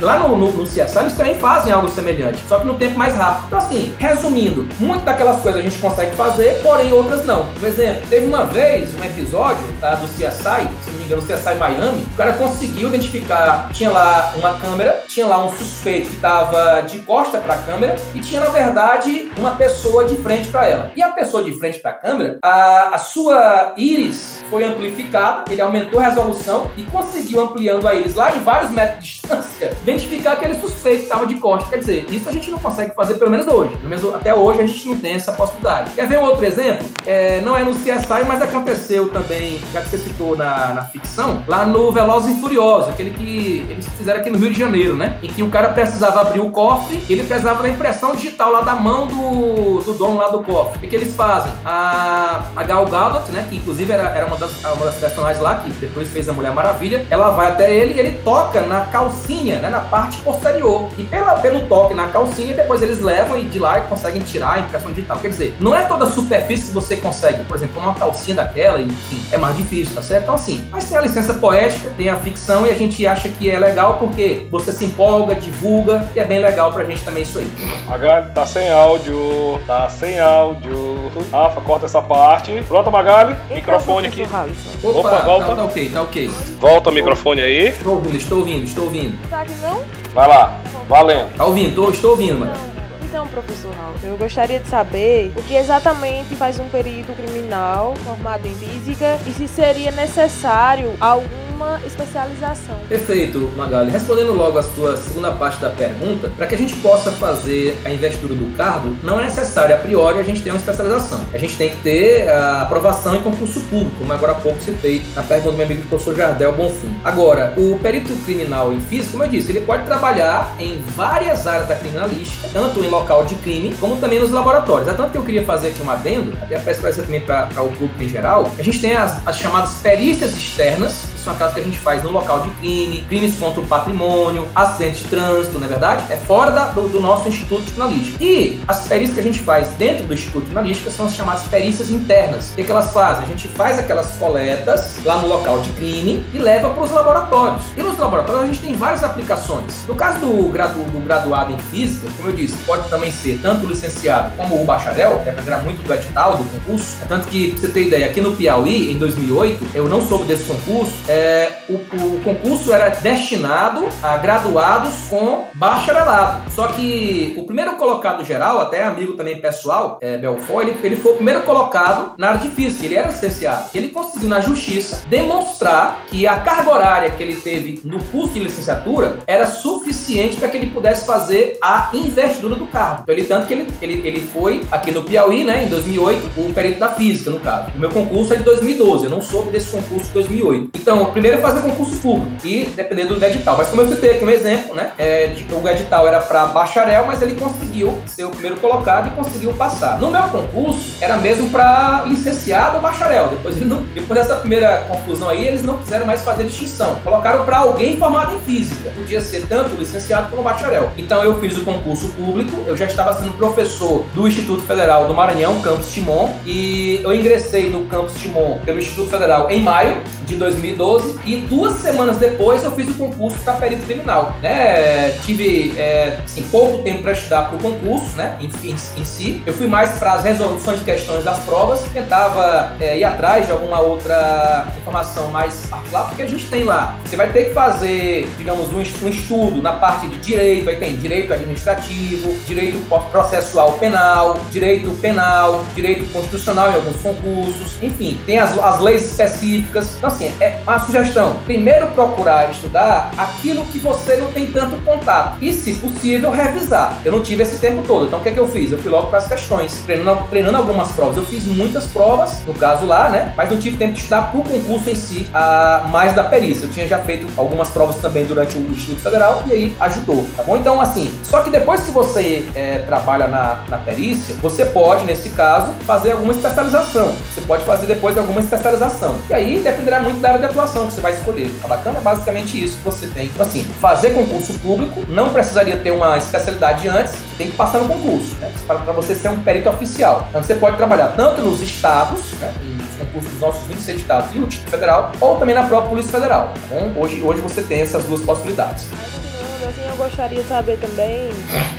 S4: lá no, no, no CSI eles também fazem algo semelhante, só que no tempo mais rápido. Então, assim, resumindo, muitas daquelas coisas a gente consegue fazer, porém outras não. Por exemplo, teve uma vez um episódio tá, do CSI, se não me engano, CSI Miami, o cara conseguiu identificar, tinha lá uma câmera, tinha lá um suspeito que estava de costa para a câmera e tinha, na verdade, uma pessoa de frente para ela. E a pessoa de frente para a câmera, a, a sua íris foi amplificada, ele aumentou a resolução e conseguiu ampliando a íris lá em vários metros de distância, identificar aquele suspeito que estava de costa. Quer dizer, isso a gente não consegue fazer, pelo menos hoje. Pelo menos até hoje a gente não tem essa possibilidade. Quer ver um outro exemplo? É, não é no CSI, mas aconteceu também, já que você citou na, na ficção, lá no Velozes e Furiosos, aquele que eles fizeram aqui no Rio de Janeiro, né? Em que o cara precisava abrir o cofre, ele precisava da impressão digital lá da mão do, do dono lá do cofre. O que, eles fazem? A, a Gal Gadot, né? Que inclusive era, era uma, das, uma das personagens lá, que depois fez a Mulher Maravilha, ela vai até ele e ele toca na calcinha, né? Na parte posterior. E pela, pelo toque na calcinha, depois eles levam e de lá e conseguem tirar a impressão digital. Quer dizer, não é toda superfície que você consegue, por exemplo, uma calcinha daquela, enfim, é mais difícil, tá certo? Então, assim, mas tem a licença poética, tem a ficção e a gente acha que é legal porque você se empolga, divulga e é bem legal pra gente também isso aí.
S1: Magali, tá sem áudio, tá sem áudio. Rafa, corta essa parte. Pronto, Magali? Microfone aqui.
S4: Opa, Opa volta. Tá, tá, ok, tá ok.
S1: Volta o microfone aí.
S4: Estou ouvindo, estou ouvindo, estou ouvindo.
S2: Tá aqui não?
S1: Vai lá, valendo.
S4: Tá ouvindo, tô, estou ouvindo, mano.
S2: Então, professor Raul, eu gostaria de saber o que exatamente faz um perito criminal formado em física e se seria necessário algum uma especialização.
S4: Perfeito, Magali. Respondendo logo a sua segunda parte da pergunta, para que a gente possa fazer a investidura do cargo, não é necessário a priori a gente ter uma especialização. A gente tem que ter a aprovação em concurso público, como agora há pouco citei na pergunta do meu amigo professor Jardel Bonfim. Agora, o perito criminal em física, como eu disse, ele pode trabalhar em várias áreas da criminalística, tanto em local de crime, como também nos laboratórios. É tanto que eu queria fazer aqui um adendo, até para também para o público em geral, a gente tem as, as chamadas perícias externas, são aquelas que a gente faz no local de crime, crimes contra o patrimônio, acidentes de trânsito, não é verdade? É fora da, do, do, nosso Instituto Criminalístico. E as perícias que a gente faz dentro do Instituto Criminalístico são as chamadas perícias internas. O que, é que elas fazem? A gente faz aquelas coletas lá no local de crime e leva para os laboratórios. E nos laboratórios a gente tem várias aplicações. No caso do, gradu, do graduado em física, como eu disse, pode também ser tanto o licenciado como o bacharel, dependerá muito do edital, do concurso. É tanto que, pra você ter ideia, aqui no Piauí, em 2008, eu não soube desse concurso, é, o, o, concurso era destinado a graduados com bacharelado. Só que o primeiro colocado geral, até amigo também pessoal, é, Belfort, ele, ele foi o primeiro colocado na área de física, ele era licenciado. Ele conseguiu na justiça demonstrar que a carga horária que ele teve no curso de licenciatura era suficiente para que ele pudesse fazer a investidura do cargo. Então, ele, tanto que ele, ele, ele foi aqui no Piauí, né, em 2008, um perito da física, no caso. O meu concurso é de 2012, eu não soube desse concurso de 2008. Então, o primeiro é fazer concurso público e dependendo do edital. Mas como eu citei aqui um exemplo, né? É, que o edital era para bacharel, mas ele conseguiu ser o primeiro colocado e conseguiu passar. No meu concurso, era mesmo para licenciado ou bacharel. Depois, não, depois dessa primeira confusão aí, eles não quiseram mais fazer distinção. Colocaram para alguém formado em física. Podia ser tanto licenciado como bacharel. Então eu fiz o concurso público, eu já estava sendo professor do Instituto Federal do Maranhão, Campus Timon, e eu ingressei no Campus Timon pelo Instituto Federal em maio de 2012 e duas semanas depois eu fiz o concurso para perito criminal. Né? Tive é, assim, pouco tempo para estudar para o concurso né? Em, em, em, si. Eu fui mais para as resoluções de questões das provas, tentava é, ir atrás de alguma outra informação mais particular, porque a gente tem lá. Você vai ter que fazer, digamos, um, um estudo na parte de direito, aí tem direito administrativo, direito processual penal, direito penal, direito constitucional em alguns concursos, enfim, tem as, as leis específicas. Então, assim, é uma sugestão. Primeiro, procurar estudar aquilo que você não tem tanto contato e, se possível, revisar. Eu não tive esse tempo todo, então o que, é que eu fiz? Eu fui logo para as questões, treinando, treinando algumas provas. Eu fiz muitas provas, no caso lá, né? Mas não tive tempo de estudar para o concurso em si, a, mais da perícia. Eu tinha já feito algumas provas também durante o Instituto Federal e aí ajudou, tá bom? Então, assim, só que depois que você é, trabalha na, na perícia, você pode, nesse caso, fazer alguma especialização. Você pode fazer depois alguma especialização. E aí dependerá muito da área de atuação que você vai escolher. A bacana é basicamente isso que você tem. Então, assim, fazer concurso público, não precisaria ter uma especialidade antes, tem que passar no concurso, né? Para você ser um perito oficial. Então, você pode trabalhar tanto nos estados, né? nos concursos dos nossos 26 estados e o Título Federal, ou também na própria Polícia Federal. Tá bom? Hoje, hoje você tem essas duas possibilidades
S2: eu gostaria de saber também,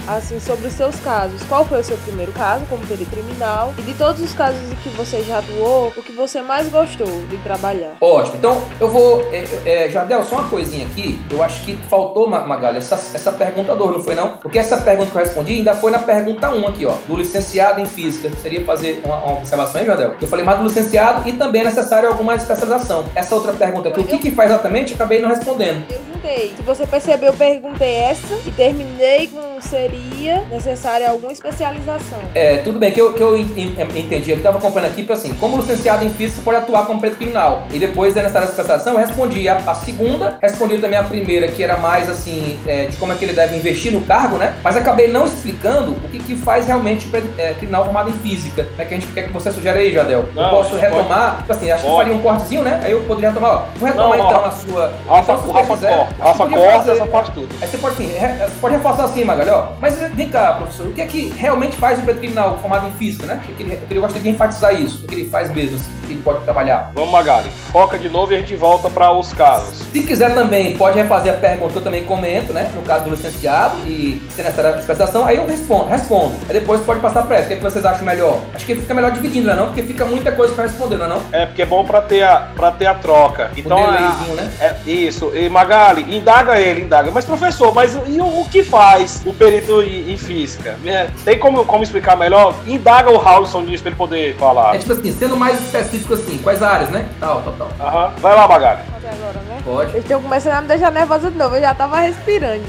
S2: assim, sobre os seus casos. Qual foi o seu primeiro caso como perito criminal? E de todos os casos em que você já atuou, o que você mais gostou de trabalhar?
S4: Ótimo. Então, eu vou... É, é, Jardel, só uma coisinha aqui. Eu acho que faltou, Magalha, essa, essa pergunta 2, não foi não? Porque essa pergunta que eu respondi ainda foi na pergunta 1 um aqui, ó. Do licenciado em física. Seria fazer uma, uma observação aí, Jardel? Eu falei mais do licenciado e também é necessário alguma especialização. Essa outra pergunta aqui, o que, que faz exatamente, acabei não respondendo.
S2: Perguntei. Se você percebeu, eu perguntei essa e terminei com seria necessária alguma especialização.
S4: É, tudo bem, que eu, que eu entendi, eu estava acompanhando aqui, assim, como licenciado em física, você pode atuar como preto criminal. E depois da necessária especialização, eu respondi a, a, segunda, respondi também a primeira, que era mais, assim, é, de como é que ele deve investir no cargo, né? Mas acabei não explicando o que, que faz realmente é, criminal formado em física. Né? Que a gente quer que você sugere aí, Jadel. Não, eu posso retomar, tipo assim, acho pode. que faria um cortezinho, né? Aí eu poderia retomar, ó. Vou retomar não, então a sua.
S1: Rafa, então, Rafa, quiser, Rafa corta essa parte tudo.
S4: Aí você pode, assim, re, pode reforçar assim, Magalhães, ó. Mas vem cá, professor, o que é que realmente faz o preto criminal formado em física, né? O que ele, ele gosta de enfatizar isso, o que ele faz mesmo, assim, que ele pode trabalhar.
S1: Vamos, Magali. Foca de novo e a gente volta para os casos.
S4: Se quiser também, pode refazer a pergunta, eu também comento, né? No caso do licenciado e se necessária a especialização, aí eu respondo, respondo. Aí depois pode passar para essa. O que, é que vocês acham melhor? Acho que fica melhor dividindo, não é não? Porque fica muita coisa para responder, não é não?
S1: É, porque é bom para ter, a, ter a troca. Então, o a, né? É, isso. E Magali, indaga ele, indaga. Mas, professor, mas e o, o que faz o perito em, em física? É, tem como, como explicar melhor? Indaga o Howlson disso para ele poder falar.
S4: É tipo assim, sendo mais específico assim, quais áreas, né? Tal, tal, tal.
S1: Aham. Vai lá, Magali.
S2: Pode agora, né?
S4: Pode.
S2: Eles estão começando a me deixar nervosa de novo, eu já tava respirando.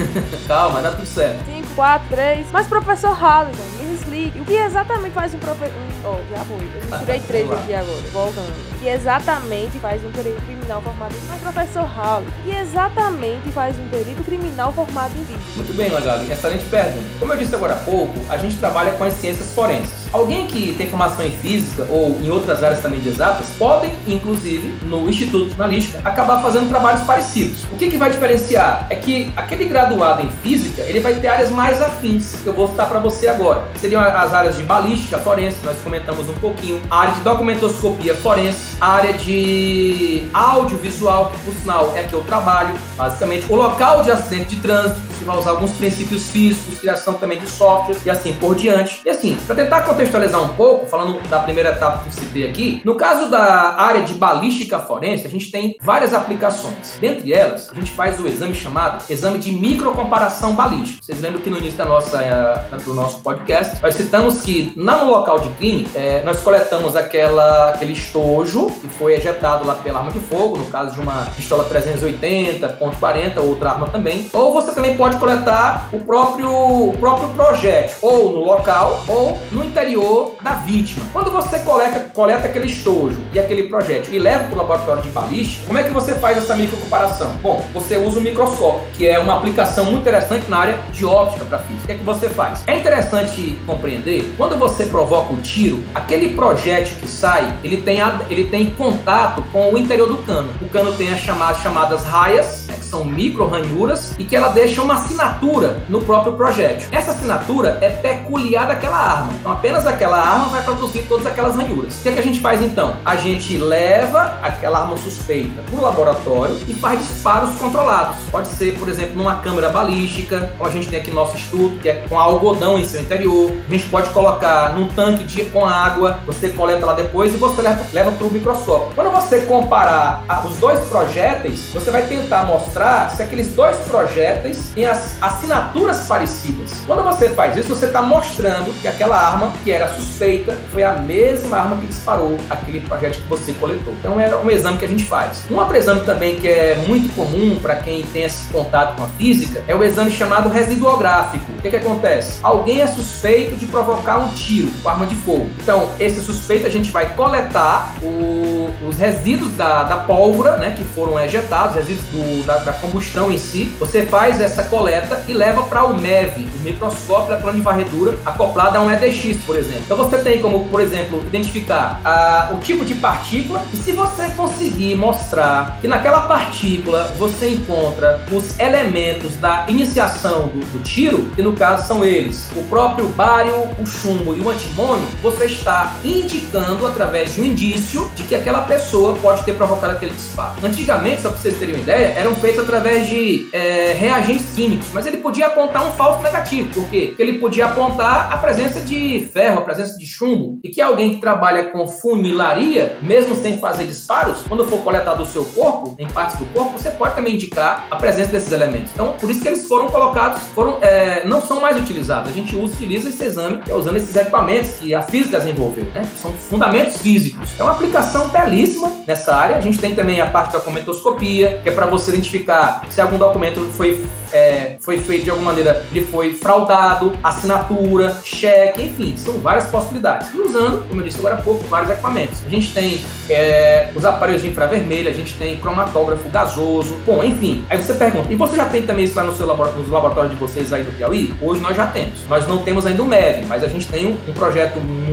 S4: Calma, dá tudo certo.
S2: 5, 4, 3. Mas, professor Hallison, me explique, o que exatamente faz um professor. Oh, já foi. Eu tirei três aqui agora, voltando. Que exatamente faz um perito criminal formado em. Mas, professor o que exatamente faz um perito criminal formado em vídeo?
S4: Muito bem, Magali, excelente pergunta. Como eu disse agora há pouco, a gente trabalha com as ciências forenses. Alguém que tem formação em física ou em outras áreas também de exatas podem, inclusive, no Instituto Jornalística, acabar fazendo trabalhos parecidos. O que, que vai diferenciar? É que aquele graduado em física, ele vai ter áreas mais afins, que eu vou citar para você agora. Seriam as áreas de balística forense, nós comentamos um pouquinho, a área de documentoscopia forense, a área de audiovisual, que por sinal é que eu trabalho, basicamente, o local de acidente de trânsito, você vai usar alguns princípios físicos, criação também de softwares e assim por diante. E assim, para tentar contextualizar um pouco, falando da primeira etapa que eu citei aqui, no caso da área de balística forense, a gente tem várias aplicações. Dentre elas, a gente faz o exame chamado exame de microcomparação balística. Vocês lembram que no início da nossa, eh, do nosso podcast, nós citamos que no local de crime, é, nós coletamos aquela, aquele estojo que foi ejetado lá pela arma de fogo, no caso de uma pistola 380.40, outra arma também. Ou você também pode coletar o próprio, o próprio projétil, ou no local, ou no interior da vítima. Quando você coleta, coleta aquele estojo e aquele projétil e leva para o laboratório de balística, como é que você faz essa microcomparação? Bom, você usa o microscópio, que é uma aplicação muito interessante na área de óptica para física. O que é que você faz? É interessante compreender, quando você provoca um tiro, aquele projétil que sai, ele tem, a, ele tem contato com o interior do cano. O cano tem as chamadas, chamadas raias, né, que são micro ranhuras, e que ela deixa uma assinatura no próprio projétil. Essa assinatura é peculiar daquela arma. Então, apenas aquela arma vai produzir todas aquelas ranhuras. O que, é que a gente faz então? A gente leva aquela arma suspeita para o laboratório e faz disparos controlados. Pode ser, por exemplo, numa câmera balística, como a gente tem aqui no nosso estudo, que é com algodão em seu interior. A gente pode colocar num tanque de, com água, você coleta lá depois e você leva, leva para o microscópio. Quando você comparar os dois projéteis, você vai tentar mostrar se aqueles dois projéteis têm as assinaturas parecidas. Quando você faz isso, você está mostrando que aquela arma que era suspeita foi a mesma arma que disparou aquele projétil que você coletou. Então é um exame que a gente faz. Um outro exame também que é muito comum para quem tem esse contato com a física é o exame chamado residuográfico. O que, que acontece? Alguém é suspeito de provocar um tiro com arma de fogo. Então, esse suspeito a gente vai coletar o, os resíduos da, da pólvora, né, que foram ejetados, resíduos do, da, da, combustão em si. Você faz essa coleta e leva para o MEV, o microscópio eletrônico de varredura, acoplado a um EDX, por exemplo. Então você tem como, por exemplo, identificar a, o tipo de partícula e se você conseguir mostrar que naquela partícula você encontra os elementos da iniciação do, do tiro, que no caso são eles, o próprio bário, o chumbo e o antimônio, você está indicando através de um indício de que aquela pessoa pode ter provocado aquele disparo. Antigamente, só para vocês terem uma ideia, eram feitos através de é, reagentes químicos, mas ele podia apontar um falso negativo. Porque ele podia apontar a presença de ferro, a presença de chumbo, e que alguém que trabalha com funilaria, mesmo sem fazer disparos, quando for coletado o seu corpo, em partes do corpo, você pode também indicar a presença desses elementos. Então, por isso que eles foram colocados, foram, é, não são mais utilizados. A gente utiliza esse exame, é usando esses equipamentos que a física desenvolveu, né? São fundamentos físicos. É uma aplicação belíssima nessa área. A gente tem também a parte da comentoscopia, que é para você identificar se algum documento foi é, foi feito de alguma maneira, ele foi fraudado, assinatura, cheque, enfim, são várias possibilidades. E usando, como eu disse agora há pouco, vários equipamentos. A gente tem é, os aparelhos de infravermelho, a gente tem cromatógrafo gasoso, bom, enfim. Aí você pergunta, e você já tem também isso lá no seu laboratório, nos laboratórios de vocês aí do Piauí? Hoje nós já temos. Nós não temos ainda o MEV, mas a gente tem um, um projeto muito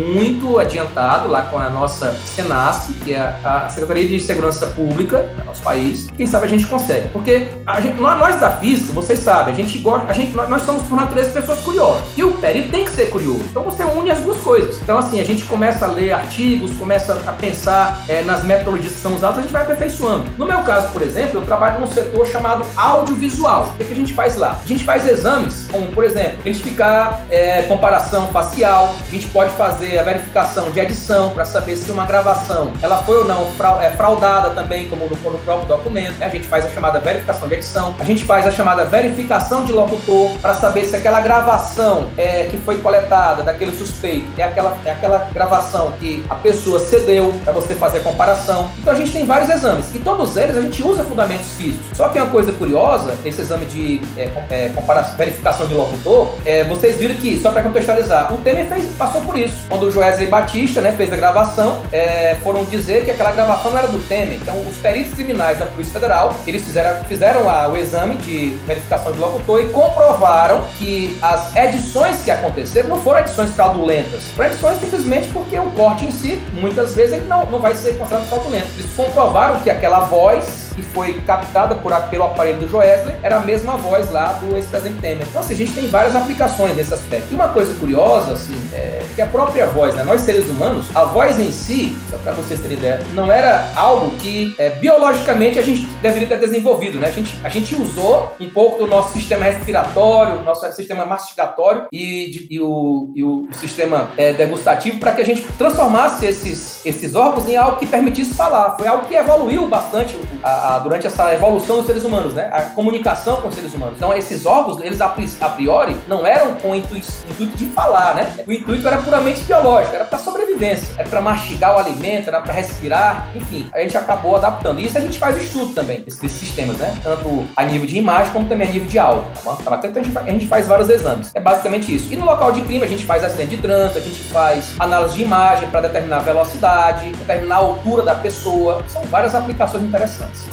S4: adiantado lá com a nossa Senasc, que é a Secretaria de Segurança Pública do nosso país. Quem sabe a gente consegue. Porque gente, nós da física, você vocês sabem, a gente gosta, a gente, nós somos por natureza pessoas curiosas. E o perito tem que ser curioso. Então você une as duas coisas. Então, assim, a gente começa a ler artigos, começa a pensar é, nas metodologias que são usadas, a gente vai aperfeiçoando. No meu caso, por exemplo, eu trabalho num setor chamado audiovisual. O que, que a gente faz lá? A gente faz exames, como, por exemplo, identificar é, comparação facial, a gente pode fazer a verificação de edição para saber se uma gravação ela foi ou não é, fraudada também, como no, no próprio documento. A gente faz a chamada verificação de edição, a gente faz a chamada verificação verificação de locutor para saber se aquela gravação é, que foi coletada daquele suspeito é aquela, é aquela gravação que a pessoa cedeu para você fazer a comparação. Então a gente tem vários exames e todos eles a gente usa fundamentos físicos. Só que uma coisa curiosa, esse exame de é, é, comparação, verificação de locutor, é, vocês viram que, só para contextualizar, o Temer fez, passou por isso. Quando o Joesley Batista né, fez a gravação, é, foram dizer que aquela gravação não era do Temer. Então os peritos criminais da Polícia Federal, eles fizeram, fizeram a, o exame de verificação de locutor e comprovaram que as edições que aconteceram não foram edições fraudulentas. Foram edições simplesmente porque o corte em si, muitas vezes, ele não, não vai ser considerado fraudulento. Eles comprovaram que aquela voz que foi captada por, pelo aparelho do Joesley era a mesma voz lá do ex-presidente Temer. Então, assim, a gente tem várias aplicações nesse aspecto. E uma coisa curiosa, assim, é que a própria voz, né? Nós seres humanos, a voz em si, só para vocês terem ideia, não era algo que é, biologicamente a gente deveria ter desenvolvido, né? A gente, a gente usou um pouco do nosso sistema respiratório, nosso sistema mastigatório e, de, e, o, e o sistema é, degustativo para que a gente transformasse esses, esses órgãos em algo que permitisse falar. Foi algo que evoluiu bastante a, a, durante essa evolução dos seres humanos, né? A comunicação com os seres humanos. Então, esses órgãos, eles a, priori, não eram com o intuito, intuito, de falar, né? O intuito era puramente biológico, era para sobrevivência, era para mastigar o alimento, era para respirar, enfim. A gente acabou adaptando. Isso a gente faz estudo também, desses sistemas, né? Tanto a nível de imagem como também a nível de áudio, tá? Então, a gente, a gente faz vários exames. É basicamente isso. E no local de crime, a gente faz acidente de trânsito, a gente faz análise de imagem para determinar a velocidade, determinar a altura da pessoa. São várias aplicações interessantes.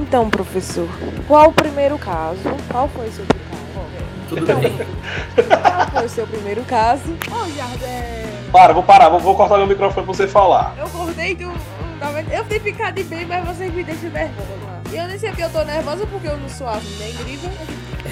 S2: Então, professor, qual o primeiro caso? Qual foi o seu primeiro caso?
S4: Tudo bem.
S2: Qual foi o seu primeiro caso? Ô, oh, Jardel.
S1: Para, vou parar, vou, vou cortar meu microfone pra você falar.
S2: Eu cortei do. Eu tenho ficado de bem, mas vocês me deixam nervosa. E eu nem sei porque eu tô nervosa, porque eu não sou a negrita.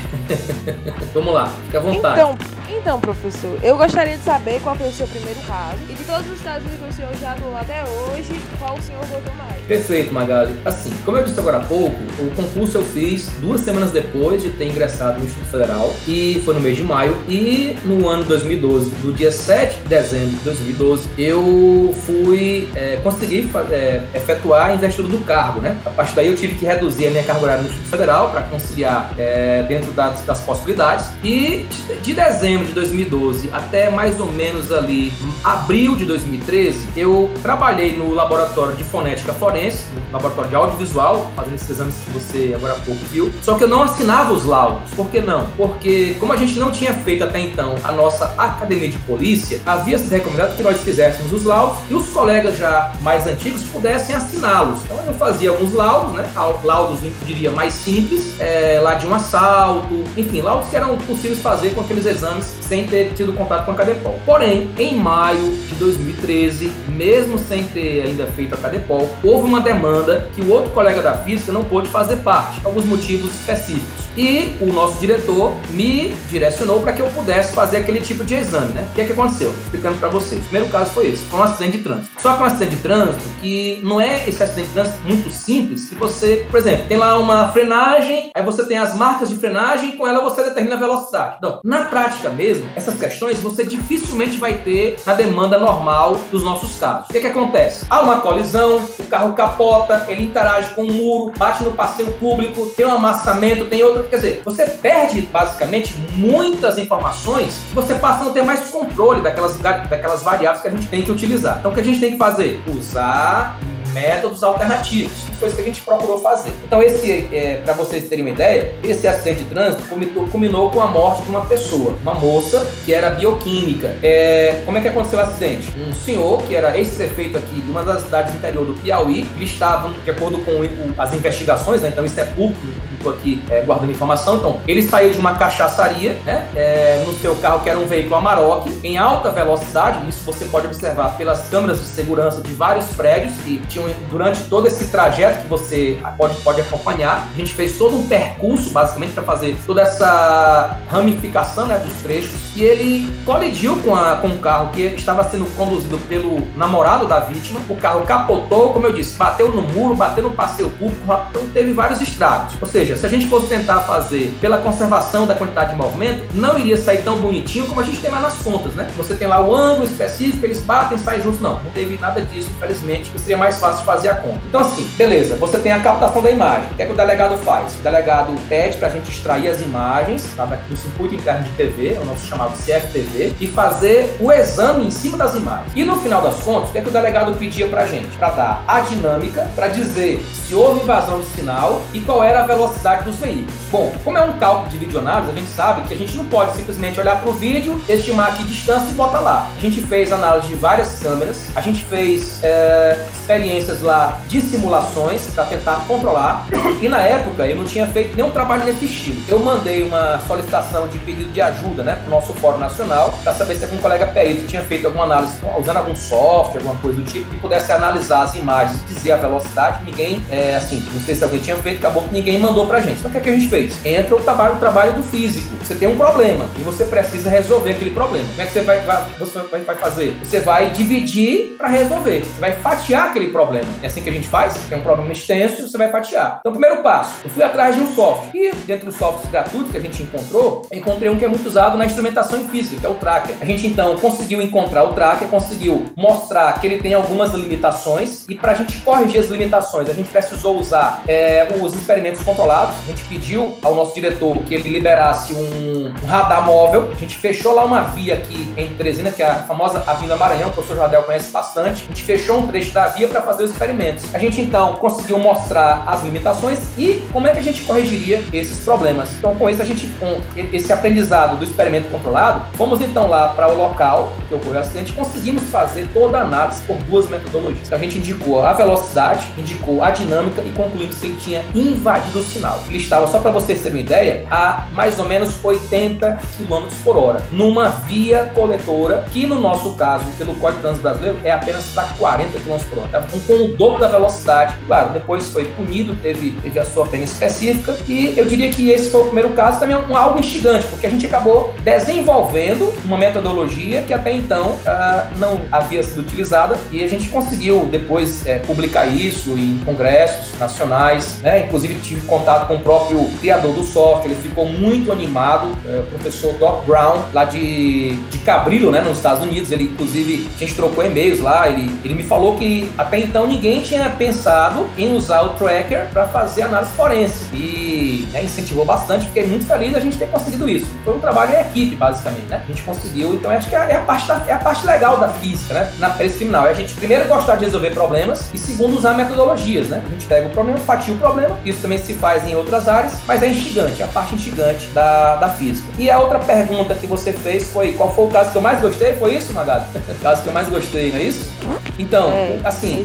S4: Vamos lá, fique à vontade.
S2: Então, então, professor, eu gostaria de saber qual foi o seu primeiro caso e de todos os casos que o senhor já atuou até hoje, qual o senhor gostou mais.
S4: Perfeito, Magali. Assim, como eu disse agora há pouco, o concurso eu fiz duas semanas depois de ter ingressado no Instituto Federal e foi no mês de maio. E no ano 2012, no dia 7 de dezembro de 2012, eu fui é, consegui é, efetuar a investidura do cargo, né? A partir daí eu tive que reduzir a minha carga horária no Instituto Federal para conciliar é, dentro das, das possibilidades. E de dezembro de 2012 até mais ou menos ali abril de 2013, eu trabalhei no laboratório de fonética forense, no laboratório de audiovisual, fazendo esses exames que você agora há pouco viu. Só que eu não assinava os laudos. Por que não? Porque como a gente não tinha feito até então a nossa academia de polícia, havia se recomendado que nós fizéssemos os laudos e os colegas já mais antigos pudessem assiná-los. Então eu fazia alguns laudos, né? Laudos, eu diria, mais simples, é, lá de um assalto, enfim, laudos que eram possíveis fazer com aqueles exames sem ter tido contato com a Cadepol. Porém, em maio de 2013, mesmo sem ter ainda feito a Cadepol, houve uma demanda que o outro colega da física não pôde fazer parte, alguns motivos específicos. E o nosso diretor me direcionou para que eu pudesse fazer aquele tipo de exame, né? O que é que aconteceu? Explicando para vocês. O primeiro caso foi esse, foi um acidente de trânsito. Só que um acidente de trânsito que não é esse acidente de trânsito muito simples, que você, por exemplo, tem lá uma frenagem, aí você tem as marcas de frenagem e com ela você determina a velocidade. Então, na prática mesmo, essas questões você dificilmente vai ter na demanda normal dos nossos carros. O que é que acontece? Há uma colisão, o carro capota, ele interage com o um muro, bate no passeio público, tem um amassamento, tem outro Quer dizer, você perde basicamente muitas informações e você passa a não ter mais controle daquelas, daquelas variáveis que a gente tem que utilizar. Então, o que a gente tem que fazer? Usar métodos alternativos. Foi isso que a gente procurou fazer. Então, esse, é, para vocês terem uma ideia, esse acidente de trânsito culminou com a morte de uma pessoa, uma moça que era bioquímica. É, como é que aconteceu o acidente? Um senhor que era ex-prefeito aqui de uma das cidades do interior do Piauí, ele estava, de acordo com as investigações, né, então isso é público, estou aqui é, guardando informação, então ele saiu de uma cachaçaria, né, é, no seu carro que era um veículo Amarok, em alta velocidade, isso você pode observar pelas câmeras de segurança de vários prédios que tinham durante todo esse trajeto que você pode, pode acompanhar. A gente fez todo um percurso, basicamente, para fazer toda essa ramificação né, dos trechos. E ele colidiu com, a, com o carro que estava sendo conduzido pelo namorado da vítima. O carro capotou, como eu disse, bateu no muro, bateu no passeio público, então teve vários estragos. Ou seja, se a gente fosse tentar fazer pela conservação da quantidade de movimento, não iria sair tão bonitinho como a gente tem lá nas fontes, né? Você tem lá o ângulo específico, eles batem, saem juntos. Não, não teve nada disso, infelizmente, que seria mais fácil fazer a conta. Então, assim, beleza, você tem a captação da imagem. O que é que o delegado faz? O delegado pede para a gente extrair as imagens, tá? no circuito interno de TV, o nosso chamado CFTV, e fazer o exame em cima das imagens. E no final das contas, o que é que o delegado pedia para a gente? Para dar a dinâmica, para dizer se houve invasão de sinal e qual era a velocidade dos veículos. Bom, como é um cálculo de videoanálise, a gente sabe que a gente não pode simplesmente olhar para o vídeo, estimar aqui distância e botar lá. A gente fez análise de várias câmeras, a gente fez é, experiências lá de simulações para tentar controlar. E na época eu não tinha feito nenhum trabalho nesse estilo. Eu mandei uma solicitação de pedido de ajuda né, para o nosso Fórum Nacional para saber se algum colega perito tinha feito alguma análise usando algum software, alguma coisa do tipo, que pudesse analisar as imagens, dizer a velocidade. Ninguém, é, assim, não sei se alguém tinha feito, acabou que ninguém mandou para a gente. Então o que, é que a gente fez? Entra o trabalho, o trabalho do físico. Você tem um problema e você precisa resolver aquele problema. Como é que você vai, vai você vai fazer? Você vai dividir para resolver. Você vai fatiar aquele problema. É assim que a gente faz. Tem um problema extenso, você vai fatiar. Então, primeiro passo, eu fui atrás de um software. E dentro dos softwares gratuitos que a gente encontrou, encontrei um que é muito usado na instrumentação em física, que é o Tracker. A gente então conseguiu encontrar o Tracker, conseguiu mostrar que ele tem algumas limitações e para a gente corrigir as limitações, a gente precisou usar é, os experimentos controlados. A gente pediu ao nosso diretor que ele liberasse um, um radar móvel. A gente fechou lá uma via aqui em Teresina, que é a famosa Avenida Maranhão, que o professor Jardel conhece bastante. A gente fechou um trecho da via para fazer os experimentos. A gente então conseguiu mostrar as limitações e como é que a gente corrigiria esses problemas. Então, com isso, a gente, com esse aprendizado do experimento controlado, fomos então lá para o local que ocorreu o acidente, conseguimos fazer toda a análise por duas metodologias. Então, a gente indicou a velocidade, indicou a dinâmica e concluímos que ele tinha invadido o sinal. Ele estava, só para vocês terem uma ideia, a mais ou menos 80 km por hora, numa via coletora que, no nosso caso, pelo Código de Trânsito Brasileiro, é apenas para 40 km por hora. Tá? Com o dobro da velocidade. Claro, depois foi punido, teve, teve a sua pena específica, e eu diria que esse foi o primeiro caso, também um, algo instigante, porque a gente acabou desenvolvendo uma metodologia que até então uh, não havia sido utilizada, e a gente conseguiu depois é, publicar isso em congressos nacionais, né? inclusive tive contato com o próprio criador do software, ele ficou muito animado, é, o professor Doc Brown, lá de, de Cabrillo, né, nos Estados Unidos, ele inclusive, a gente trocou e-mails lá, ele, ele me falou que até então ninguém tinha pensado em usar o tracker para fazer análise forense, e né, incentivou bastante, fiquei muito feliz a gente ter conseguido isso. Foi um trabalho em equipe, basicamente, né? A gente conseguiu, então acho que é a parte, da, é a parte legal da física, né? Na perícia criminal, é a gente primeiro gostar de resolver problemas e segundo usar metodologias, né? A gente pega o problema, fatia o problema, isso também se faz em outras áreas, mas é instigante, é a parte instigante da, da física. E a outra pergunta que você fez foi qual foi o caso que eu mais gostei? Foi isso, Magado? o caso que eu mais gostei, não é isso? Então, é, assim,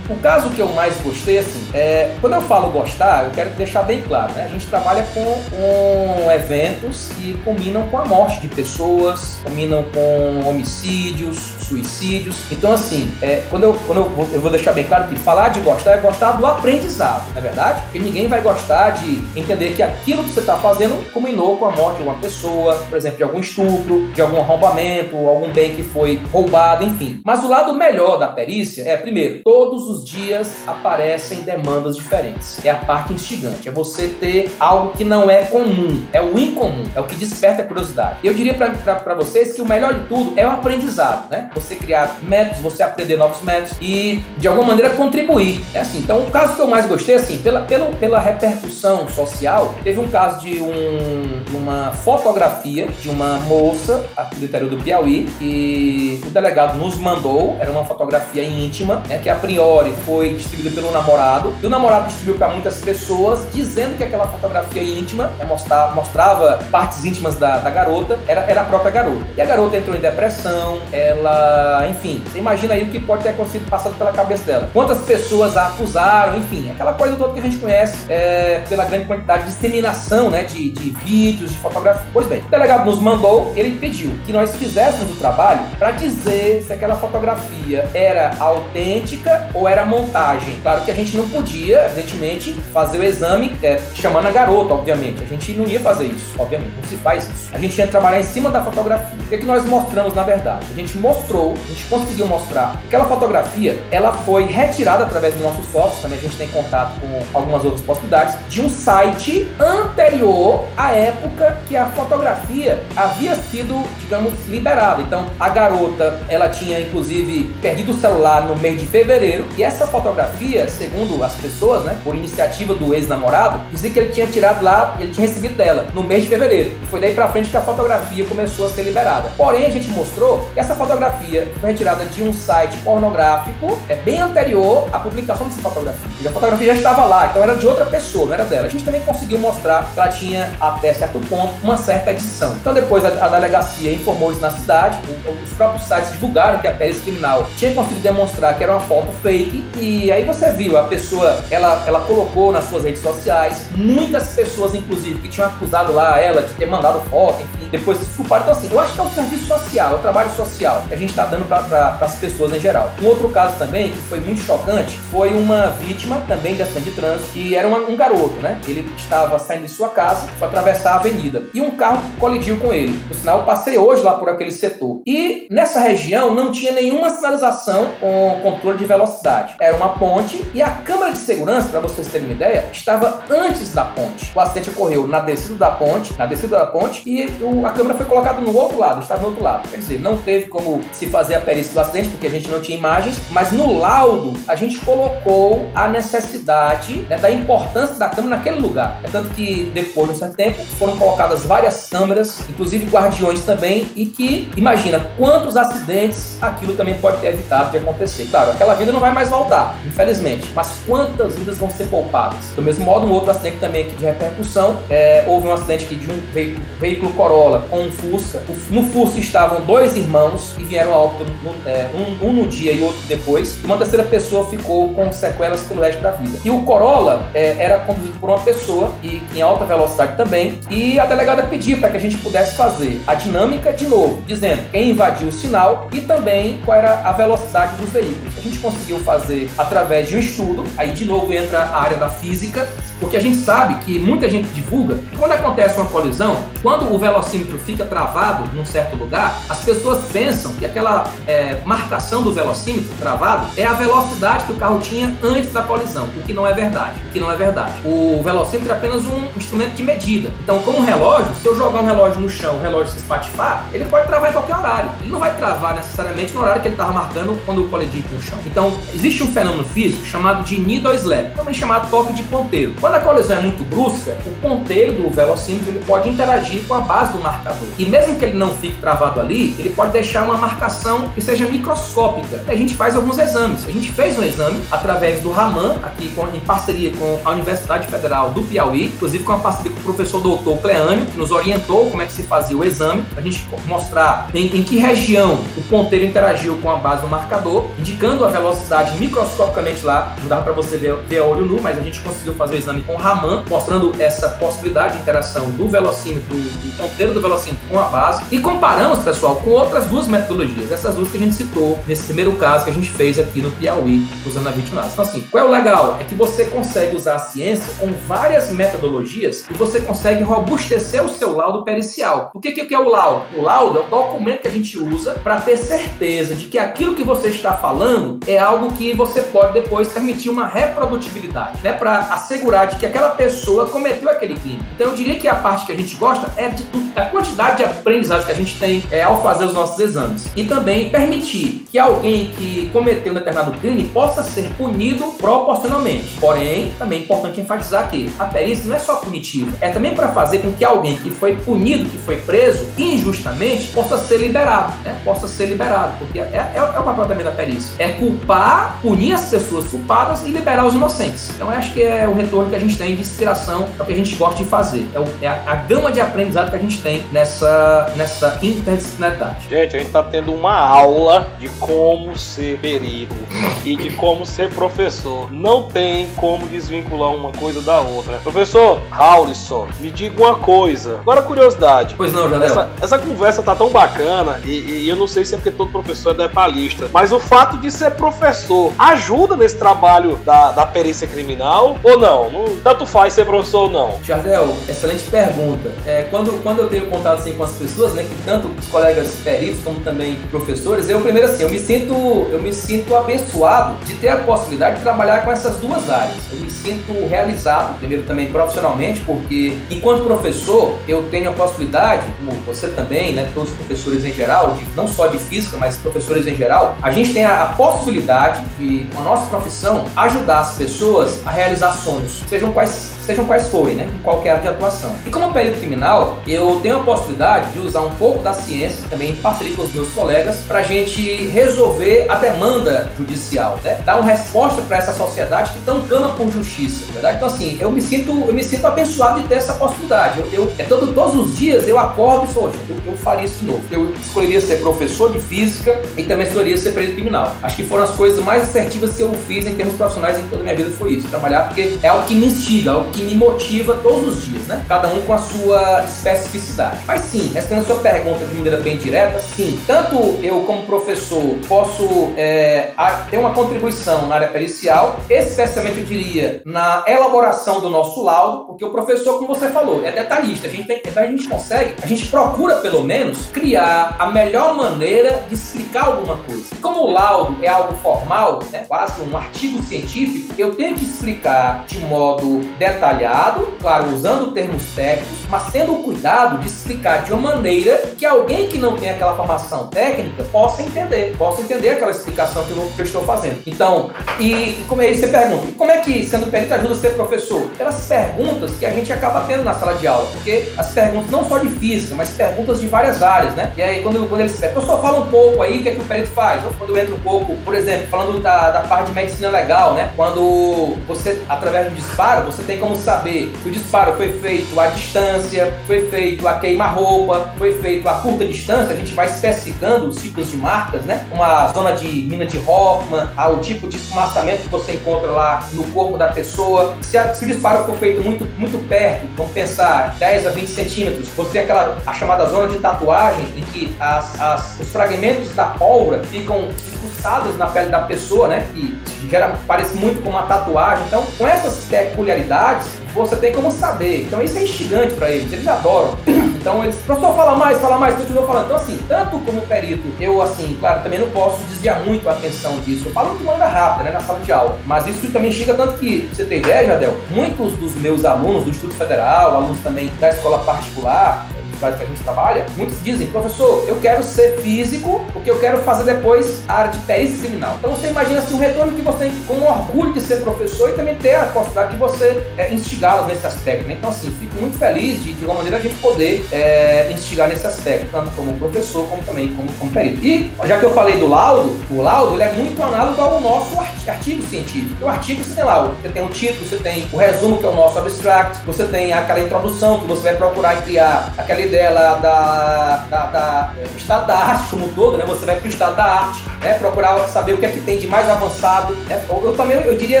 S4: o caso que eu mais gostei, assim, é, quando eu falo gostar, eu quero deixar bem claro, né? A gente trabalha com, com eventos que combinam com a morte de pessoas, combinam com homicídios, suicídios. Então, assim, é, quando, eu, quando eu, eu vou deixar bem claro que falar de gostar é gostar do aprendizado, não é verdade? Porque ninguém vai gostar de entender que aquilo que você está fazendo combinou com a morte de uma pessoa, por exemplo, de algum estupro, de algum arrombamento, algum bem que foi roubado, enfim. Mas o lado melhor da perícia é, primeiro, todos os dias aparecem demandas diferentes. É a parte instigante, é você ter algo que não é comum, é o incomum, é o que desperta a curiosidade. Eu diria para vocês que o melhor de tudo é o aprendizado, né? Você criar métodos, você aprender novos métodos e, de alguma maneira, contribuir. É assim, então, o caso que eu mais gostei, assim, pela, pela, pela repercussão social, teve um caso de um, uma fotografia de uma moça aqui do interior do Piauí e o delegado nos mandou, era uma fotografia íntima, né, que a priori foi distribuída pelo namorado, e o namorado distribuiu para muitas pessoas, dizendo que aquela fotografia íntima né, mostrava, mostrava partes íntimas da, da garota, era, era a própria garota. E a garota entrou em depressão, ela, enfim, você imagina aí o que pode ter acontecido passado pela cabeça dela. Quantas pessoas a acusaram, enfim, aquela coisa toda que a gente conhece é, pela grande quantidade de disseminação né, de, de vídeos, de fotografias. Pois bem, o delegado nos mandou, ele pediu que nós fizéssemos o trabalho para dizer se aquela fotografia era autêntica ou era montagem. Claro que a gente não podia, evidentemente, fazer o exame é, chamando a garota, obviamente. A gente não ia fazer isso, obviamente, não se faz isso. A gente ia trabalhar em cima da fotografia. O que, é que nós mostramos na verdade? A gente mostrou, a gente conseguiu mostrar que aquela fotografia ela foi retirada através dos nossos fotos, também a gente tem contato com algumas outras possibilidades, de um site anterior à época que a fotografia havia sido, digamos, liberada. Então, a garota, ela tinha inclusive perdido o celular no mês de fevereiro, e essa fotografia, segundo as pessoas, né, por iniciativa do ex-namorado, dizia que ele tinha tirado lá, ele tinha recebido dela no mês de fevereiro. Foi daí pra frente que a fotografia começou a ser liberada. Porém, a gente mostrou que essa fotografia foi retirada de um site pornográfico, é bem anterior à publicação dessa fotografia. E a fotografia já estava lá, então era de outra pessoa, não era dela. A gente também conseguiu mostrar que ela tinha, até certo ponto, uma certa edição. Então depois a, a delegacia informou isso na cidade, os próprios sites divulgaram que a perícia criminal tinha conseguido demonstrar que era uma foto fake, e aí você viu, a pessoa, ela, ela colocou nas suas redes sociais, muitas pessoas, inclusive, que tinham acusado lá ela de ter mandado foto, enfim, depois se desculparam. Então assim, eu acho que é um serviço social, é um trabalho social a gente está dando para as pessoas em geral. Um outro caso também, que foi muito chocante, foi uma vítima também de acidente de trânsito, que era uma, um garoto, né? Ele estava saindo de sua casa para atravessar a avenida e um carro colidiu com ele. Por sinal, eu passei hoje lá por aquele setor. E nessa região não tinha nenhuma sinalização com controle de velocidade. Era uma ponte e a câmera de segurança, para vocês terem uma ideia, estava antes da ponte. O acidente ocorreu na descida da ponte, na descida da ponte, e o, a câmera foi colocada no outro lado, estava no outro lado. Quer dizer, não teve como se fazer a perícia do acidente, porque a gente não tinha imagens, mas no laudo a gente colocou a necessidade né, da importância da câmera naquele lugar. É tanto que depois de um certo tempo foram colocadas várias câmeras, inclusive guardiões também, e que imagina quantos acidentes aquilo também pode ter evitado de acontecer. Claro, aquela vida não vai mais voltar, infelizmente, mas quantas vidas vão ser poupadas? Do mesmo modo, um outro acidente também aqui de repercussão, é, houve um acidente aqui de um veículo, veículo Corolla com um Fusca. No Fusca estavam dois irmãos que vieram a óbito, é, um, um, no dia e outro depois. Uma terceira pessoa ficou com sequelas pelo resto da vida. E o Corolla é, era conduzido por uma pessoa e em alta velocidade também. E a delegada pediu para que a gente pudesse fazer a dinâmica de novo, dizendo quem invadiu o sinal e também qual era a velocidade dos veículos. A gente conseguiu fazer através de um estudo, aí de novo entra a área da física, porque a gente sabe que muita gente divulga que quando acontece uma colisão, quando o velocímetro fica travado num certo lugar, as pessoas pensam que aquela é, marcação do velocímetro travado é a velocidade que o carro tinha antes da colisão, o que não é verdade. O que não é verdade. O velocímetro é apenas um instrumento de medida. Então, como relógio, se eu jogar um relógio no chão, o relógio se espatifar, ele pode travar em qualquer horário. Ele não vai travar necessariamente no horário que ele estava marcando quando o colidiu com o chão. Então, existe um fenômeno físico chamado de needle slap, também chamado toque de ponteiro. Quando a colisão é muito brusca, o ponteiro do velocímetro ele pode interagir com a base do marcador. E mesmo que ele não fique travado ali, ele pode deixar uma marcação que seja microscópica. A gente faz alguns exames. A gente fez um exame através do Raman, aqui em parceria com a Universidade Federal do Piauí, inclusive com a parceria com o professor doutor Cleânio, que nos orientou como é que se fazia o exame, a gente mostrar em, em que região o ponteiro interagiu com a base do marcador, indicando a velocidade microscopicamente lá. Não dá para você ver, ver a olho nu, mas a gente conseguiu fazer o exame com o Raman, mostrando essa possibilidade de interação do velocímetro, do ponteiro do velocímetro com a base. E comparamos, pessoal, com outras duas metodologias, essas duas que a gente citou nesse primeiro caso que a gente fez aqui no Piauí, usando a vitrinagem. Então, assim, qual é o legal? É que você consegue usar a ciência com várias metodologias e você consegue robustecer o seu laudo pericial. O que, que é o laudo? O laudo é o documento que a gente usa para ter certeza de que aquilo que você está falando é algo que você pode depois permitir uma reprodutibilidade, né? Para assegurar de que aquela pessoa cometeu aquele crime. Então eu diria que a parte que a gente gosta é de, da quantidade de aprendizagem que a gente tem é, ao fazer os nossos exames. E também permitir que alguém que cometeu um determinado crime possa ser punido proporcionalmente. Porém, também é importante enfatizar que a perícia não é só punitiva, é também para fazer com que alguém que foi punido, que foi preso injustamente, possa ser liberado, né? Possa ser liberado, porque é, é, é o papel também da perícia. É culpar, punir as pessoas culpadas e liberar os inocentes. Então, acho que é o retorno que a gente tem de inspiração, é o que a gente gosta de fazer. É, o, é a, a, gama de aprendizado que a gente tem nessa, nessa interdisciplinaridade.
S1: Gente, a gente está tendo uma aula de como ser perito e de como ser professor. Não tem como desvincular uma coisa da outra. Professor Raulison, me diga uma coisa. Agora, curiosidade.
S4: Pois não, Janela.
S1: Essa, essa conversa tá tão bacana e, e, eu não sei se é porque todo professor é palestra, mas o fato de ser professor ajuda nesse trabalho da, da perícia criminal ou não? não? Tanto faz ser professor ou não.
S4: Jardel, excelente pergunta. É, quando, quando eu tenho contato assim, com as pessoas, né, que tanto os colegas peritos como também professores, eu primeiro assim, eu me sinto, eu me sinto abençoado de ter a possibilidade de trabalhar com essas duas áreas. Eu me sinto realizado, primeiro também profissionalmente, porque enquanto professor eu tenho a possibilidade, como você também, né, todos os professores em geral, de, não só de física, mas professores em geral, a gente tem a, a possibilidade de, com a nossa profissão, ajudar as pessoas a realizar sonhos, sejam quais sejam quais forem, né, em qualquer área de atuação. E como perito criminal, eu tenho a possibilidade de usar um pouco da ciência, também em parceria com os meus colegas, para a gente resolver a demanda judicial, né? dar uma resposta para essa sociedade que tão clama por justiça, verdade? Então assim, eu me sinto, eu me sinto abençoado de ter essa possibilidade. Eu, eu é todo, todos os dias eu acordo e sou, eu, eu faria isso de novo. Eu escolheria ser professor de física e também escolheria ser perito criminal. Acho que foram as coisas mais assertivas que eu fiz em termos profissionais em toda a minha vida foi isso, trabalhar porque é algo que me instiga, é algo que me motiva todos os dias, né? Cada um com a sua especificidade. Mas sim, respondendo a sua pergunta de maneira bem direta, sim, tanto eu como professor posso é, ter uma contribuição na área pericial, especialmente eu diria na elaboração do nosso laudo, porque o professor, como você falou, é detalhista. A gente tem, então a gente consegue, a gente procura pelo menos criar a melhor maneira de explicar alguma coisa. Como o laudo é algo formal, né, quase um artigo científico, eu tenho que explicar de modo detalhado, claro, usando termos técnicos, mas tendo o cuidado de explicar de uma maneira que alguém que não tem aquela formação técnica possa entender, possa entender aquela explicação que eu, estou fazendo. Então, e, como é isso? Você pergunta, como é que sendo perito ajuda a ser professor? Pelas perguntas que a gente acaba tendo na sala de aula, porque as perguntas não só de física, mas perguntas de várias áreas, né? E aí, quando, quando eles eu só fala um pouco aí o que, é que o perito faz. Ou quando eu entro um pouco, por exemplo, falando da, da parte de medicina legal, né? Quando você, através do disparo, você tem como saber se o disparo foi feito à distância, foi feito a queima-roupa, foi feito a curta distância, a gente vai especificando os tipos de marcas, né? Uma zona de mina de Hoffman, o tipo de esfumaçamento que você encontra lá no corpo da pessoa. Se, a, se o disparo for feito muito, muito perto, vamos pensar 10 a 20 centímetros, você tem aquela a chamada zona de tatuagem em que as, as, os fragmentos da pólvora ficam incrustados na pele da pessoa, né? Que gera, parece muito com uma tatuagem. Então, com essas peculiaridades, você tem como saber. Então isso é instigante para eles, eles adoram. Então eles, professor, fala mais, fala mais, continua falando. Então assim, tanto como perito, eu assim, claro, também não posso desviar muito a atenção disso. Eu falo de maneira rápida, né, na sala de aula. Mas isso também chega tanto que, você tem ideia, Jadel, muitos dos meus alunos do Instituto Federal, alunos também da escola particular, universidade que a gente trabalha, muitos dizem, professor, eu quero ser físico, porque eu quero fazer depois a área de perícia criminal. Então você imagina assim, um retorno que você tem com orgulho de ser professor e também ter a possibilidade de você é, instigá-los nesse aspecto. Né? Então, assim, fico muito feliz de, de uma maneira, a gente poder é, instigar nesse aspecto, tanto como professor, como também como, como perito. E, já que eu falei do laudo, o laudo ele é muito análogo ao nosso artigo científico. O artigo, você tem lá, você tem o título, você tem o resumo, que é o nosso abstract, você tem aquela introdução que você vai procurar criar aquela dela da, da, da estado da arte como um todo, né? Você vai para o estado da arte, né? Procurar saber o que é que tem de mais avançado. Né? Eu também, eu diria,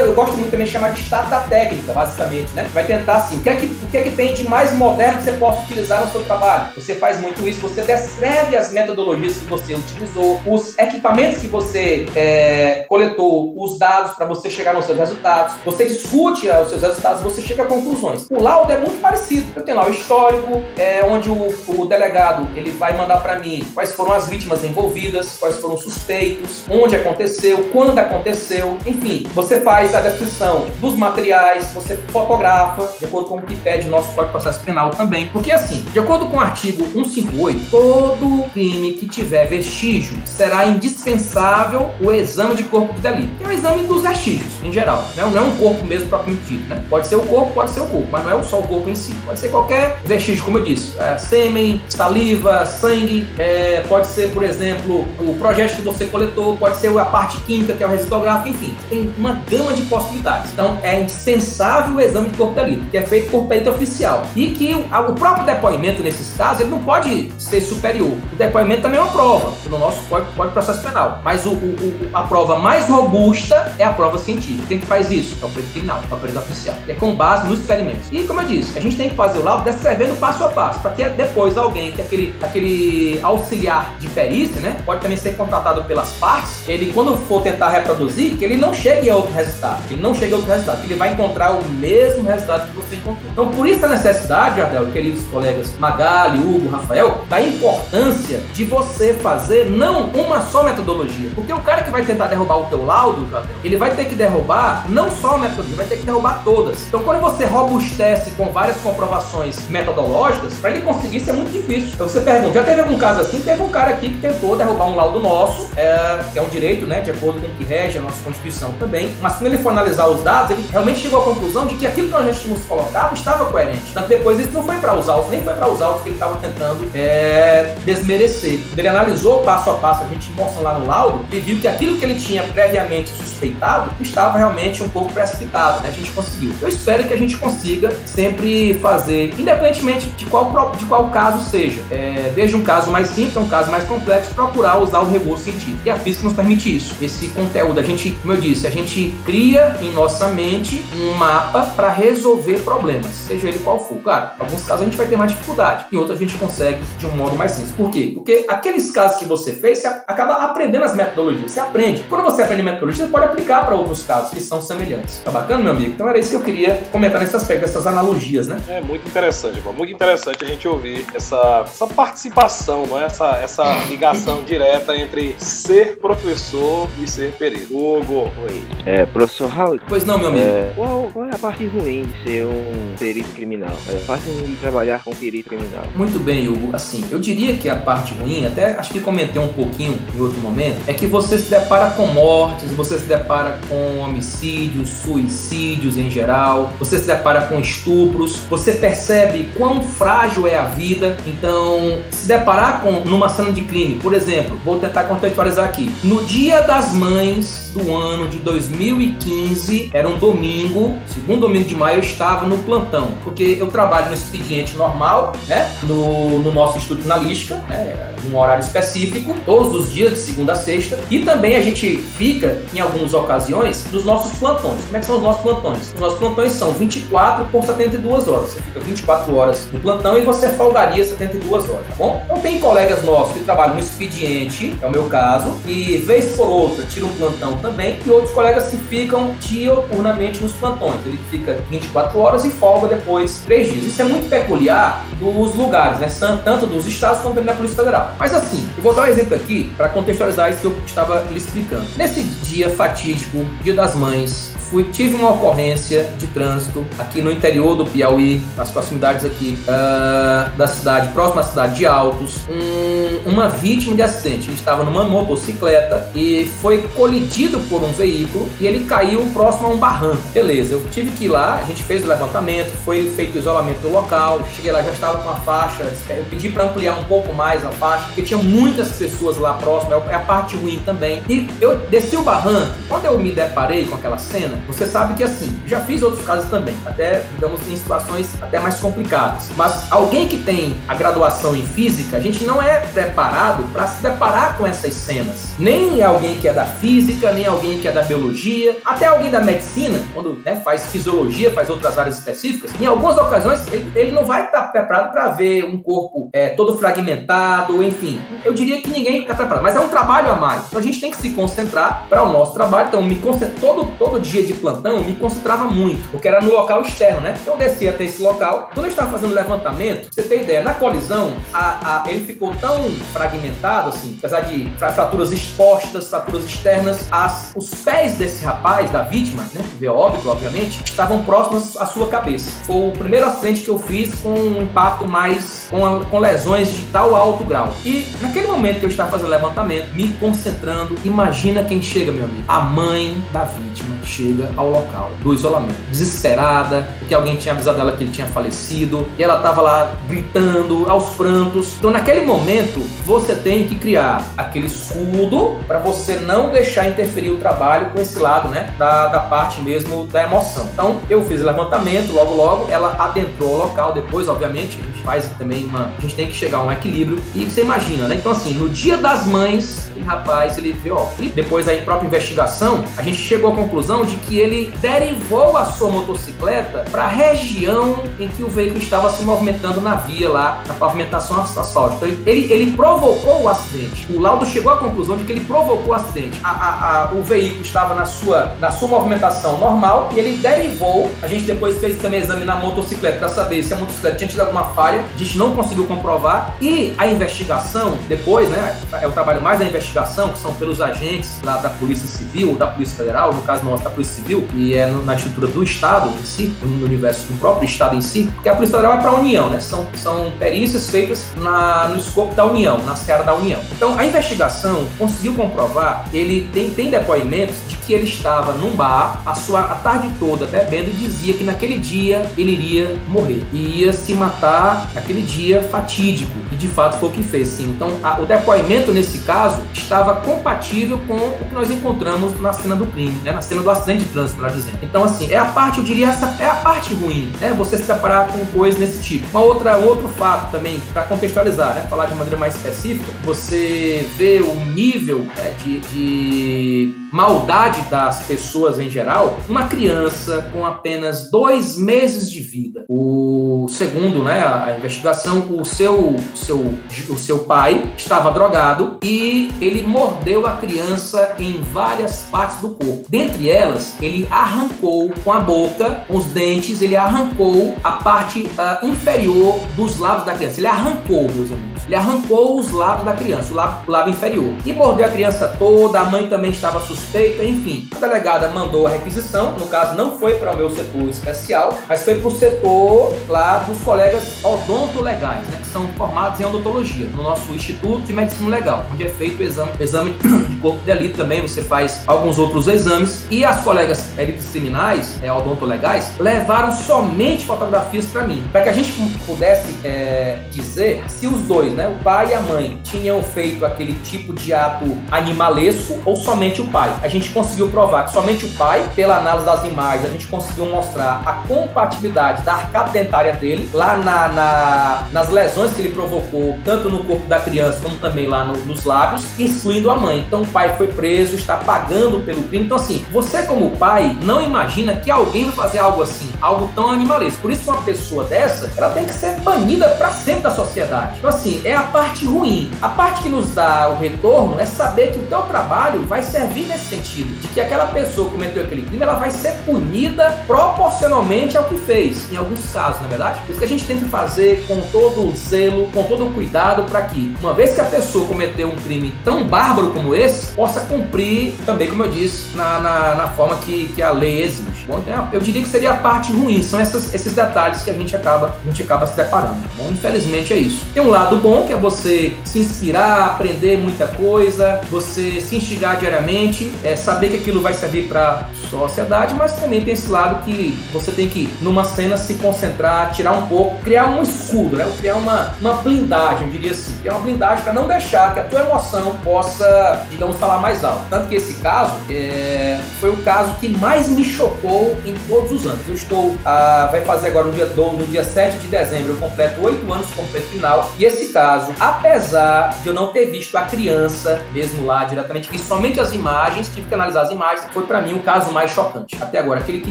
S4: eu gosto muito também de chamar de estado da técnica, basicamente, né? Vai tentar assim, o que é que, o que, é que tem de mais moderno que você possa utilizar no seu trabalho? Você faz muito isso, você descreve as metodologias que você utilizou, os equipamentos que você é, coletou, os dados para você chegar nos seus resultados, você discute os seus resultados, você chega a conclusões. O laudo é muito parecido. Eu tenho lá o histórico, é, onde o o delegado ele vai mandar para mim quais foram as vítimas envolvidas, quais foram os suspeitos, onde aconteceu, quando aconteceu, enfim, você faz a descrição dos materiais, você fotografa, de acordo com o que pede o nosso Código Processo Penal também. Porque assim, de acordo com o artigo 158, todo crime que tiver vestígio será indispensável o exame de corpo de delito, que é o exame dos vestígios, em geral. Né? Não é um corpo mesmo propriamente dito, né? Pode ser o corpo, pode ser o corpo, mas não é só o corpo em si. Pode ser qualquer vestígio, como eu disse, é, sêmen, saliva, sangue, é, pode ser, por exemplo, o projeto que você coletou, pode ser a parte química, que é o residuográfico, enfim, tem uma gama de possibilidades. Então, é indispensável o exame de corpo de delito, que é feito por peito oficial. E que o, próprio depoimento, nesses casos, ele não pode ser superior. O depoimento também é uma prova, no nosso Código, código Processo Penal. Mas o, o, a prova mais robusta é a prova científica. Quem que faz isso? É o peito criminal, é o peito oficial. É com base nos experimentos. E, como eu disse, a gente tem que fazer o laudo descrevendo passo a passo, para que depois alguém, que é aquele, aquele auxiliar de perícia, né, pode também ser contratado pelas partes, ele, quando for tentar reproduzir, que ele não chegue a outro resultado, ele não chegue a outro resultado, ele vai encontrar o mesmo resultado que você encontrou. Então, por isso a necessidade, Ardel, queridos colegas Magali, Hugo, Rafael, da importância de você fazer não uma só metodologia. Porque o cara que vai tentar derrubar o teu laudo, Ardel, ele vai ter que derrubar não só a metodologia, vai ter que derrubar todas. Então, quando você robustece com várias comprovações metodológicas, para ele conseguir isso é muito difícil. Então, você pergunta, já teve algum caso assim? Teve um cara aqui que tentou derrubar um laudo nosso, é, que é um direito, né, de acordo com o que rege a nossa Constituição também, mas quando ele for analisar os dados, ele realmente chegou à conclusão de que aquilo que nós tínhamos colocado estava coerente. Então, depois isso não foi para os nem foi para usar o que ele estava tentando é, desmerecer. Ele analisou passo a passo, a gente mostra lá no laudo, e viu que aquilo que ele tinha previamente suspeitado estava realmente um pouco precipitado, né? A gente conseguiu. Eu espero que a gente consiga sempre fazer, independentemente de qual, de qual caso seja, é, desde um caso mais simples a um caso mais complexo, procurar usar o recurso científico. E a física nos permite isso. Esse conteúdo, a gente, como eu disse, a gente cria em nossa mente um mapa para resolver problemas, seja ele qual for. Claro, em alguns casos a gente vai ter mais dificuldade, em outros a gente consegue de um modo mais simples. Por quê? Porque aqueles casos que você fez, você acaba aprendendo as metodologias. Você aprende. Quando você aprende metodologia, você pode aplicar para outros casos que são semelhantes. Tá bacana, meu amigo? Então era isso que eu queria comentar nesse aspecto, essas analogias, né?
S1: É muito interessante, muito interessante a gente ouvir essa, essa participação, não é? essa, essa ligação direta entre ser professor e ser perito. Hugo.
S3: Oi. É, professor Raul.
S4: Pois não, meu amigo.
S3: É, qual, qual, é a parte ruim de ser um perito criminal? É fácil de trabalhar com perito criminal.
S4: Muito bem, Hugo. Assim, eu diria que a parte ruim, até acho que comentei um pouquinho em outro momento, é que você se depara com mortes, você se depara com homicídios, suicídios em geral, você se depara com estupros, você percebe quão frágil é a vida. Então, se deparar com numa cena de crime, por exemplo, vou tentar contextualizar aqui. No dia das mães do ano de 2015, era um domingo, segundo domingo de maio, eu estava no plantão, porque eu trabalho no expediente normal, né, no, no nosso estudo finalística, né, num horário específico, todos os dias, de segunda a sexta, e também a gente fica, em algumas ocasiões, nos nossos plantões. Como é que são os nossos plantões? Os nossos plantões são 24 por 72 horas. Você fica 24 horas no plantão e você folgaria 72 horas, tá bom? Então tem colegas nossos que trabalham no expediente, é o meu caso, e vez por outra tiram um plantão também, e outros colegas que ficam dioturnamente nos plantões. Ele fica 24 horas e folga depois 3 dias. Isso é muito peculiar dos lugares, né? Tanto dos estados quanto da Polícia Federal. Mas assim, eu vou dar um exemplo aqui para contextualizar isso que eu estava lhe explicando. Nesse dia fatídico, Dia das Mães, fui, tive uma ocorrência de trânsito aqui no interior do Piauí, nas proximidades aqui uh, da cidade, próxima à cidade de Altos, um, uma vítima de acidente. Ele estava numa motocicleta e foi colidido por um veículo e ele caiu próximo a um barranco. Beleza, eu tive que ir lá, a gente fez o levantamento, foi feito o isolamento do local, cheguei lá, já estava com a faixa, eu pedi para ampliar um pouco mais a faixa, porque tinha muitas pessoas lá próximas, é a parte ruim também. E eu desci o barranco, quando eu me deparei com aquela cena, você sabe que assim, já fiz outros casos também, até, digamos, em situações até mais complicadas. Mas alguém que tem a graduação em física, a gente não é preparado para se deparar com essas cenas. Nem alguém que é da física, nem alguém que é da biologia, até alguém da medicina, quando né, faz fisiologia, faz outras áreas específicas, em algumas ocasiões ele, ele não vai estar preparado para ver um corpo é, todo fragmentado, enfim. Eu diria que ninguém está preparado, mas é um trabalho a mais. Então a gente tem que se concentrar para o nosso trabalho. Então, me concentro todo, todo dia de plantão, me concentrava muito, porque era no local externo, né? Então eu descia até esse local. Quando eu estava fazendo levantamento, você tem ideia, na colisão, a, a, ele ficou tão fragmentado, assim, apesar de fraturas expostas, fraturas externas, as, os pés desse rapaz, da vítima, né? Que veio óbito, obviamente, estavam próximos à sua cabeça. Foi o primeiro acidente que eu fiz com um impacto mais, com, a, com lesões de tal alto grau. E naquele momento que eu estava fazendo levantamento, me concentrando, imagina quem chega, meu amigo. A mãe da vítima chega ao local do isolamento, desesperada, porque alguém tinha avisado ela que ele tinha falecido, e ela estava lá gritando, aos prantos. Então, naquele momento, você tem que criar aquele escudo para você não deixar interferir o trabalho com esse lado, né, da, da parte mesmo da emoção. Então, eu fiz o levantamento, logo, logo, ela adentrou o local, depois, obviamente, a gente faz também uma. A gente tem que chegar a um equilíbrio, e você imagina, né? Então, assim, no dia das mães, rapaz, ele viu, ó, e depois aí, própria investigação, a gente chegou à conclusão de que ele derivou a sua motocicleta para a região em que o veículo estava se movimentando na via lá, na pavimentação asfáltica. Então, ele, ele provocou o acidente. O laudo chegou à conclusão de que ele provocou o acidente. A, a, a, o veículo estava na sua, na sua movimentação normal e ele derivou. A gente depois fez também exame na motocicleta para saber se a motocicleta tinha tido alguma falha. A gente não conseguiu comprovar. E a investigação, depois, né, é o trabalho mais da investigação, que são pelos agentes da Polícia Civil, da Polícia Federal, no caso nosso da Polícia Civil, e é na estrutura do Estado em si, no universo do próprio Estado em si, porque a Polícia Federal é para a União, né? São, são perícias feitas na, no escopo da União, na seara da União. Então, a investigação conseguiu comprovar, ele tem, tem depoimentos de que ele estava num bar a, sua, a tarde toda bebendo e dizia que naquele dia ele iria morrer. E ia se matar naquele dia fatídico. E de fato foi o que fez, sim. Então, a, o depoimento nesse caso estava compatível com o que nós encontramos na cena do crime, né? na cena do acidente de trânsito, para dizer. Então, assim, é a parte, eu diria, essa é a parte ruim, né? Você se deparar com coisas desse tipo. Uma outra, outro fato também, para contextualizar, né? Falar de maneira mais específica, você vê o nível né, de, de maldade das pessoas em geral, uma criança com apenas dois meses de vida. O segundo, né, a investigação, o seu, seu, o seu pai estava drogado e ele mordeu a criança em várias partes do corpo. Dentre elas, ele arrancou com a boca, com os dentes, ele arrancou a parte uh, inferior dos lábios da criança. Ele arrancou, meus amigos. Ele arrancou os lábios da criança, o lábio, o lábio inferior. E mordeu a criança toda, a mãe também estava suspeita, enfim. A delegada mandou a requisição, no caso não foi para o meu setor especial, mas foi para o setor lá dos colegas odontolegais, né, que são formados em odontologia, no nosso Instituto de Medicina Legal, onde é feito o exame, exame de corpo de delito também, você faz alguns outros exames. E as colegas peritos criminais, é, odontolegais, levaram somente fotografias para mim, para que a gente pudesse é, dizer se os dois, né, o pai e a mãe, tinham feito aquele tipo de ato animalesco ou somente o pai. A gente conseguiu provar que somente o pai, pela análise das imagens, a gente conseguiu mostrar a compatibilidade da arcada dentária dele, lá na, na, nas lesões que ele provocou, tanto no corpo da criança como também lá no, nos lábios, incluindo a mãe. Então o pai foi preso, está pagando pelo crime. Então, assim, você como pai não imagina que alguém vai fazer algo assim, algo tão animalesco. Por isso, uma pessoa dessa, ela tem que ser banida para sempre da sociedade. Então, assim, é a parte ruim. A parte que nos dá o retorno é saber que o teu trabalho vai servir nesse sentido, de que aquela pessoa que cometeu aquele crime, ela vai ser punida proporcionalmente ao que fez, em alguns casos, na é verdade. Por isso que a gente tem que fazer com todo o zelo, com todo o cuidado, para que, uma vez que a pessoa cometeu um crime tão bárbaro como esse, possa cumprir também, como eu disse, na, na, na forma que, que a lei exige. Então, eu diria que seria a parte ruim, são essas, esses detalhes que a gente acaba, a gente acaba se deparando. Bom, infelizmente é isso. Tem um lado bom, que é você se inspirar, aprender muita coisa, você se instigar diariamente, é, saber que aquilo vai servir para sociedade, mas também tem esse lado que você tem que, numa cena, se concentrar, tirar um pouco, criar um escudo, né? criar uma, uma blindagem, eu diria assim, criar uma blindagem para não deixar que a tua emoção possa, digamos, falar mais alto. Tanto que esse caso é, foi o caso que mais me chocou em todos os anos. Eu estou, ah, vai fazer agora no dia, no dia 7 de dezembro, eu completo oito anos como final, e esse caso, apesar de eu não ter visto a criança mesmo lá diretamente, vi somente as imagens, tive que analisar as imagens, foi para mim o caso mais chocante. Até agora, aquele que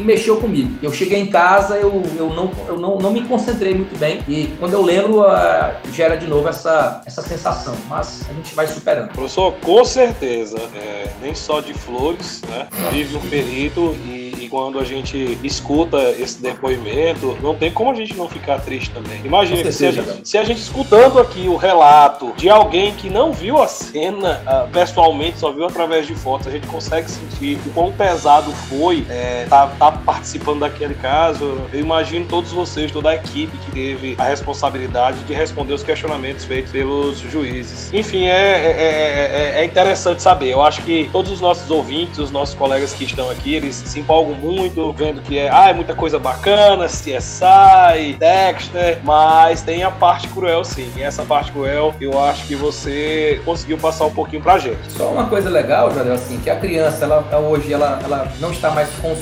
S4: mexeu comigo. Eu cheguei em casa, eu, eu, não, eu não, não me concentrei muito bem, e quando eu lembro, uh, gera de novo essa, essa sensação, mas a gente vai superando.
S1: Professor, com certeza, é, nem só de flores, né? Vive um perito e quando a gente escuta esse depoimento, não tem como a gente não ficar triste também. Imagina se, a gente, se a gente escutando aqui o relato de alguém que não viu a cena uh, pessoalmente, só viu através de fotos, a gente consegue sentir o quão pesado foi é, tá, tá participando daquele caso. Eu imagino todos vocês, toda a equipe que teve a responsabilidade de responder os questionamentos feitos pelos juízes. Enfim, é, é, é, é interessante saber. Eu acho que todos os nossos ouvintes, os nossos colegas que estão aqui, eles se empolgam muito, vendo que é, ah, é muita coisa bacana, CSI, Dexter, mas tem a parte cruel sim. E essa parte cruel, eu acho que você conseguiu passar um pouquinho pra gente.
S4: Só uma coisa legal, Jadel, assim, que a criança, ela, hoje, ela, ela não está mais com os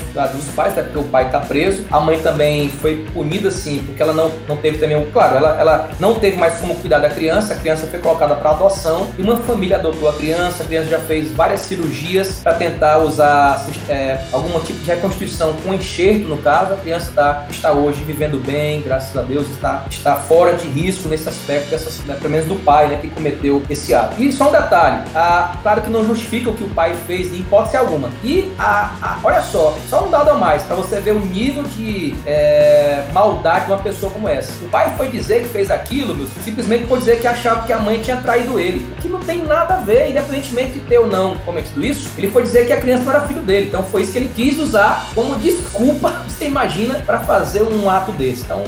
S4: pais, né, porque o pai está preso. A mãe também foi punida, sim, porque ela não, não teve também, claro, ela, ela não teve mais como cuidar da criança, a criança foi colocada para adoção e uma família adotou a criança, a criança já fez várias cirurgias para tentar usar é, algum tipo de reconstrução com enxerto, no caso, a criança tá, está hoje vivendo bem, graças a Deus, está, está fora de risco nesse aspecto, dessas, né, pelo menos do pai, né, que cometeu esse ato. E só um detalhe, claro que não justifica o que o pai fez em hipótese alguma. E a, a olha só, só um dado a mais, para você ver o nível de é, maldade de uma pessoa como essa. O pai foi dizer que fez aquilo, meu, simplesmente por dizer que achava que a mãe tinha traído ele. O que não tem nada a ver, independentemente de ter ou não cometido isso, ele foi dizer que a criança não era filho dele. Então foi isso que ele quis usar como desculpa, você imagina, para fazer um ato desse. Então,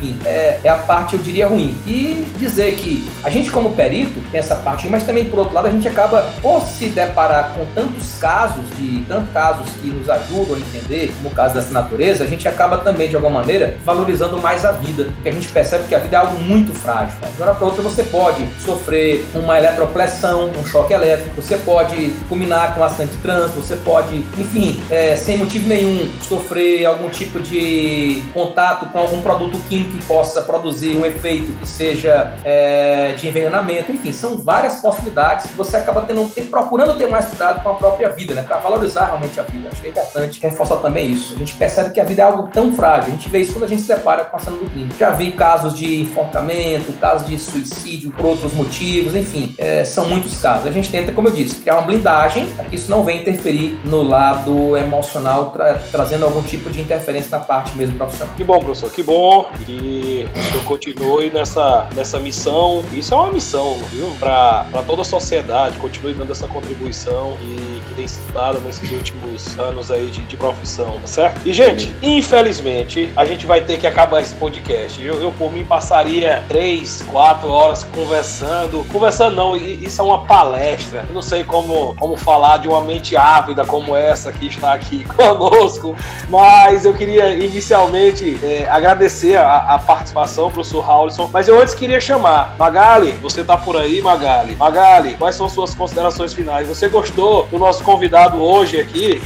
S4: enfim, é, é, a parte, eu diria, ruim. E dizer que a gente, como perito, tem essa parte, mas também, por outro lado, a gente acaba, por se deparar com tantos casos, de tantos casos que nos ajudam a entender, como o caso dessa natureza, a gente acaba também, de alguma maneira, valorizando mais a vida. Porque a gente percebe que a vida é algo muito frágil. De uma para outra, você pode sofrer uma eletropressão, um choque elétrico, você pode culminar com um acidente de trânsito, você pode, enfim, é, sem motivo nenhum, sofrer algum tipo de contato com algum produto químico que possa produzir um efeito que seja é, de envenenamento, enfim, são várias possibilidades que você acaba tendo, procurando ter mais cuidado com a própria vida, né, para valorizar realmente a vida. Acho que é importante reforçar também isso. A gente percebe que a vida é algo tão frágil, a gente vê isso quando a gente se depara com a cena do crime. Já vi casos de enforcamento, casos de suicídio por outros motivos, enfim, é, são muitos casos. A gente tenta, como eu disse, criar uma blindagem para que isso não venha interferir no lado emocional, tra trazendo algum tipo de interferência na parte mesmo profissional.
S1: Que bom, professor, que bom. E que eu continue nessa, nessa missão. Isso é uma missão, viu? Para toda a sociedade, continue dando essa contribuição e que tem sido dada nesses últimos anos aí de, de profissão, tá certo? E, gente, infelizmente, a gente vai ter que acabar esse podcast. Eu, eu por mim, passaria três, quatro horas conversando. Conversando não, isso é uma palestra. Eu não sei como, como falar de uma mente ávida como essa que está aqui conosco, mas eu queria inicialmente é, agradecer a, a participação, professor Raulson. Mas eu antes queria chamar Magali, você tá por aí, Magali? Magali, quais são suas considerações finais? Você gostou do nosso convidado hoje aqui?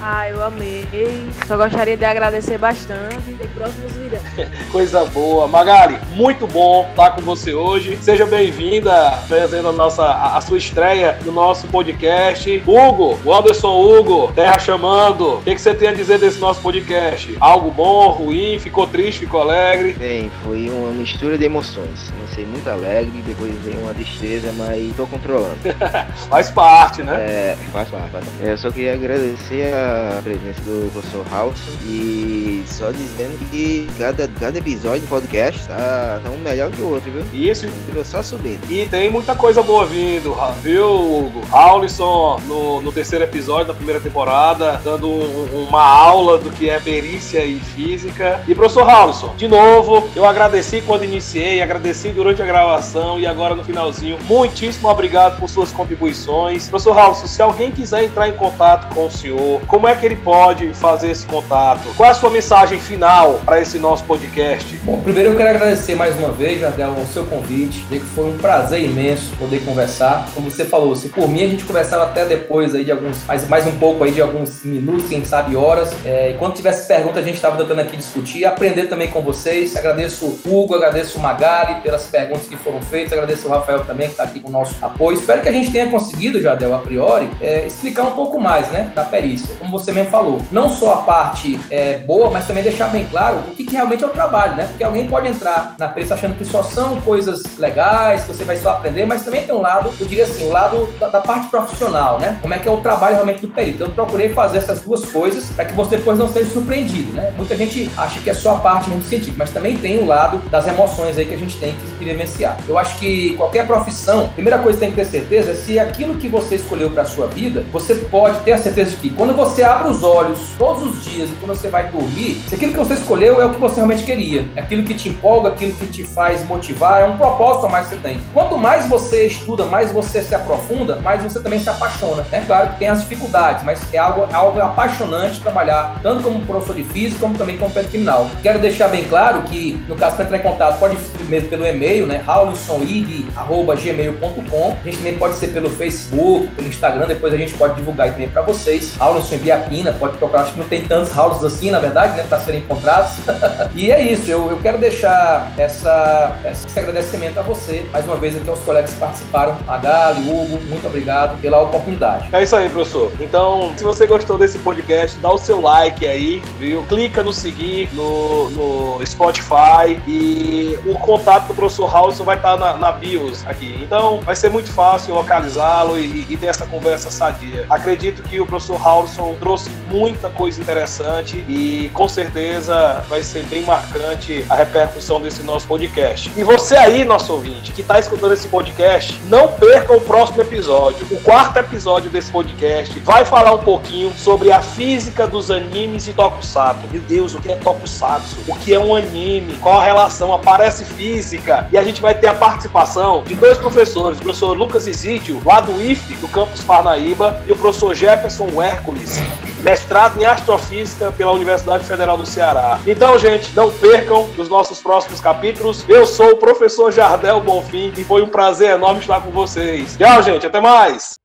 S2: Ah, eu amei. Só gostaria de agradecer bastante. E próximos vídeos.
S1: Coisa boa. Magali, muito bom estar com você hoje. Seja bem-vinda, fazendo a, nossa, a sua estreia no nosso podcast. Hugo, o Anderson Hugo, Terra Chamando. O que, que você tem a dizer desse nosso podcast? Algo bom, ruim? Ficou triste, ficou alegre?
S3: Bem, foi uma mistura de emoções. Comecei muito alegre, depois veio uma tristeza, mas tô controlando.
S1: faz parte, né?
S3: É, faz parte. Faz parte. Eu só queria agradecer a a presença do professor House e só dizendo que cada, cada episódio do podcast tá, tá um melhor que o outro, viu?
S1: Isso.
S3: Eu só subindo.
S1: E tem muita coisa boa vindo, viu, Hugo? Raulison no, no terceiro episódio da primeira temporada, dando um, uma aula do que é perícia e física. E professor Raulison, de novo, eu agradeci quando iniciei, agradeci durante a gravação e agora no finalzinho. Muitíssimo obrigado por suas contribuições. Professor Raulison, se alguém quiser entrar em contato com o senhor, como é que ele pode fazer esse contato? Qual é a sua mensagem final para esse nosso podcast?
S4: Bom, primeiro eu quero agradecer mais uma vez, Jardel, o seu convite. Dizer que foi um prazer imenso poder conversar. Como você falou, se por mim a gente conversava até depois aí de alguns, mais, mais um pouco aí de alguns minutos, quem sabe horas. É, e quando tivesse perguntas, a gente estava tentando aqui discutir, aprender também com vocês. Agradeço o Hugo, agradeço o Magali pelas perguntas que foram feitas, agradeço o Rafael também que está aqui com o nosso apoio. Espero que a gente tenha conseguido, Jardel, a priori, é, explicar um pouco mais, né, da perícia. Como você mesmo falou, não só a parte é, boa, mas também deixar bem claro o que, que, realmente é o trabalho, né? Porque alguém pode entrar na peça achando que só são coisas legais, que você vai só aprender, mas também tem um lado, eu diria assim, o lado da, da parte profissional, né? Como é que é o trabalho realmente do perito. Então, eu procurei fazer essas duas coisas para que você depois não seja surpreendido, né? Muita gente acha que é só a parte muito científica, mas também tem o lado das emoções aí que a gente tem que vivenciar. Eu acho que qualquer profissão, a primeira coisa que tem que ter certeza é se aquilo que você escolheu para sua vida, você pode ter a certeza de que quando você abre os olhos todos os dias e quando você vai dormir, se aquilo que você escolheu é o que você realmente queria, é aquilo que te empolga, aquilo que te faz motivar, é um propósito a mais que você tem. Quanto mais você estuda, mais você se aprofunda, mais você também se apaixona. É claro que tem as dificuldades, mas é algo, algo apaixonante trabalhar tanto como professor de física como também como perito criminal. Quero deixar bem claro que, no caso, para entrar em contato, pode primeiro pelo e-mail, né? haulissonig.gmail.com. A gente também pode ser pelo Facebook, pelo Instagram, depois a gente pode divulgar também para vocês. Haulisson Biapina, pode procurar, acho que não tem tantos Haulis assim, na verdade, né? Para serem encontrados. e é isso, eu, eu quero deixar essa, esse agradecimento a você, mais uma vez aqui aos colegas que participaram, a Gali, Hugo, muito obrigado pela oportunidade.
S1: É isso aí, professor. Então, se você gostou desse podcast, dá o seu like aí, viu? Clica no seguir no, no Spotify e o contato do professor House vai estar na, na BIOS aqui. Então, vai ser muito fácil localizá-lo e, e, ter essa conversa sadia. Acredito que o professor Howson trouxe muita coisa interessante e com certeza vai ser bem marcante a repercussão desse nosso podcast. E você aí, nosso ouvinte, que está escutando esse podcast, não perca o próximo episódio. O quarto episódio desse podcast vai falar um pouquinho sobre a física dos animes e tokusatsu. Meu Deus, o que é tokusatsu? O que é um anime? Qual a relação? Aparece física. E a gente vai ter a participação de dois professores, o professor Lucas Isídio, lá do IFE, do campus Parnaíba, e o professor Jefferson Hércules, mestrado em astrofísica pela Universidade Federal do Ceará. Então, gente, não percam os nossos próximos capítulos. Eu sou o professor Jardel Bonfim e foi um prazer enorme estar com vocês. Tchau, gente, até mais!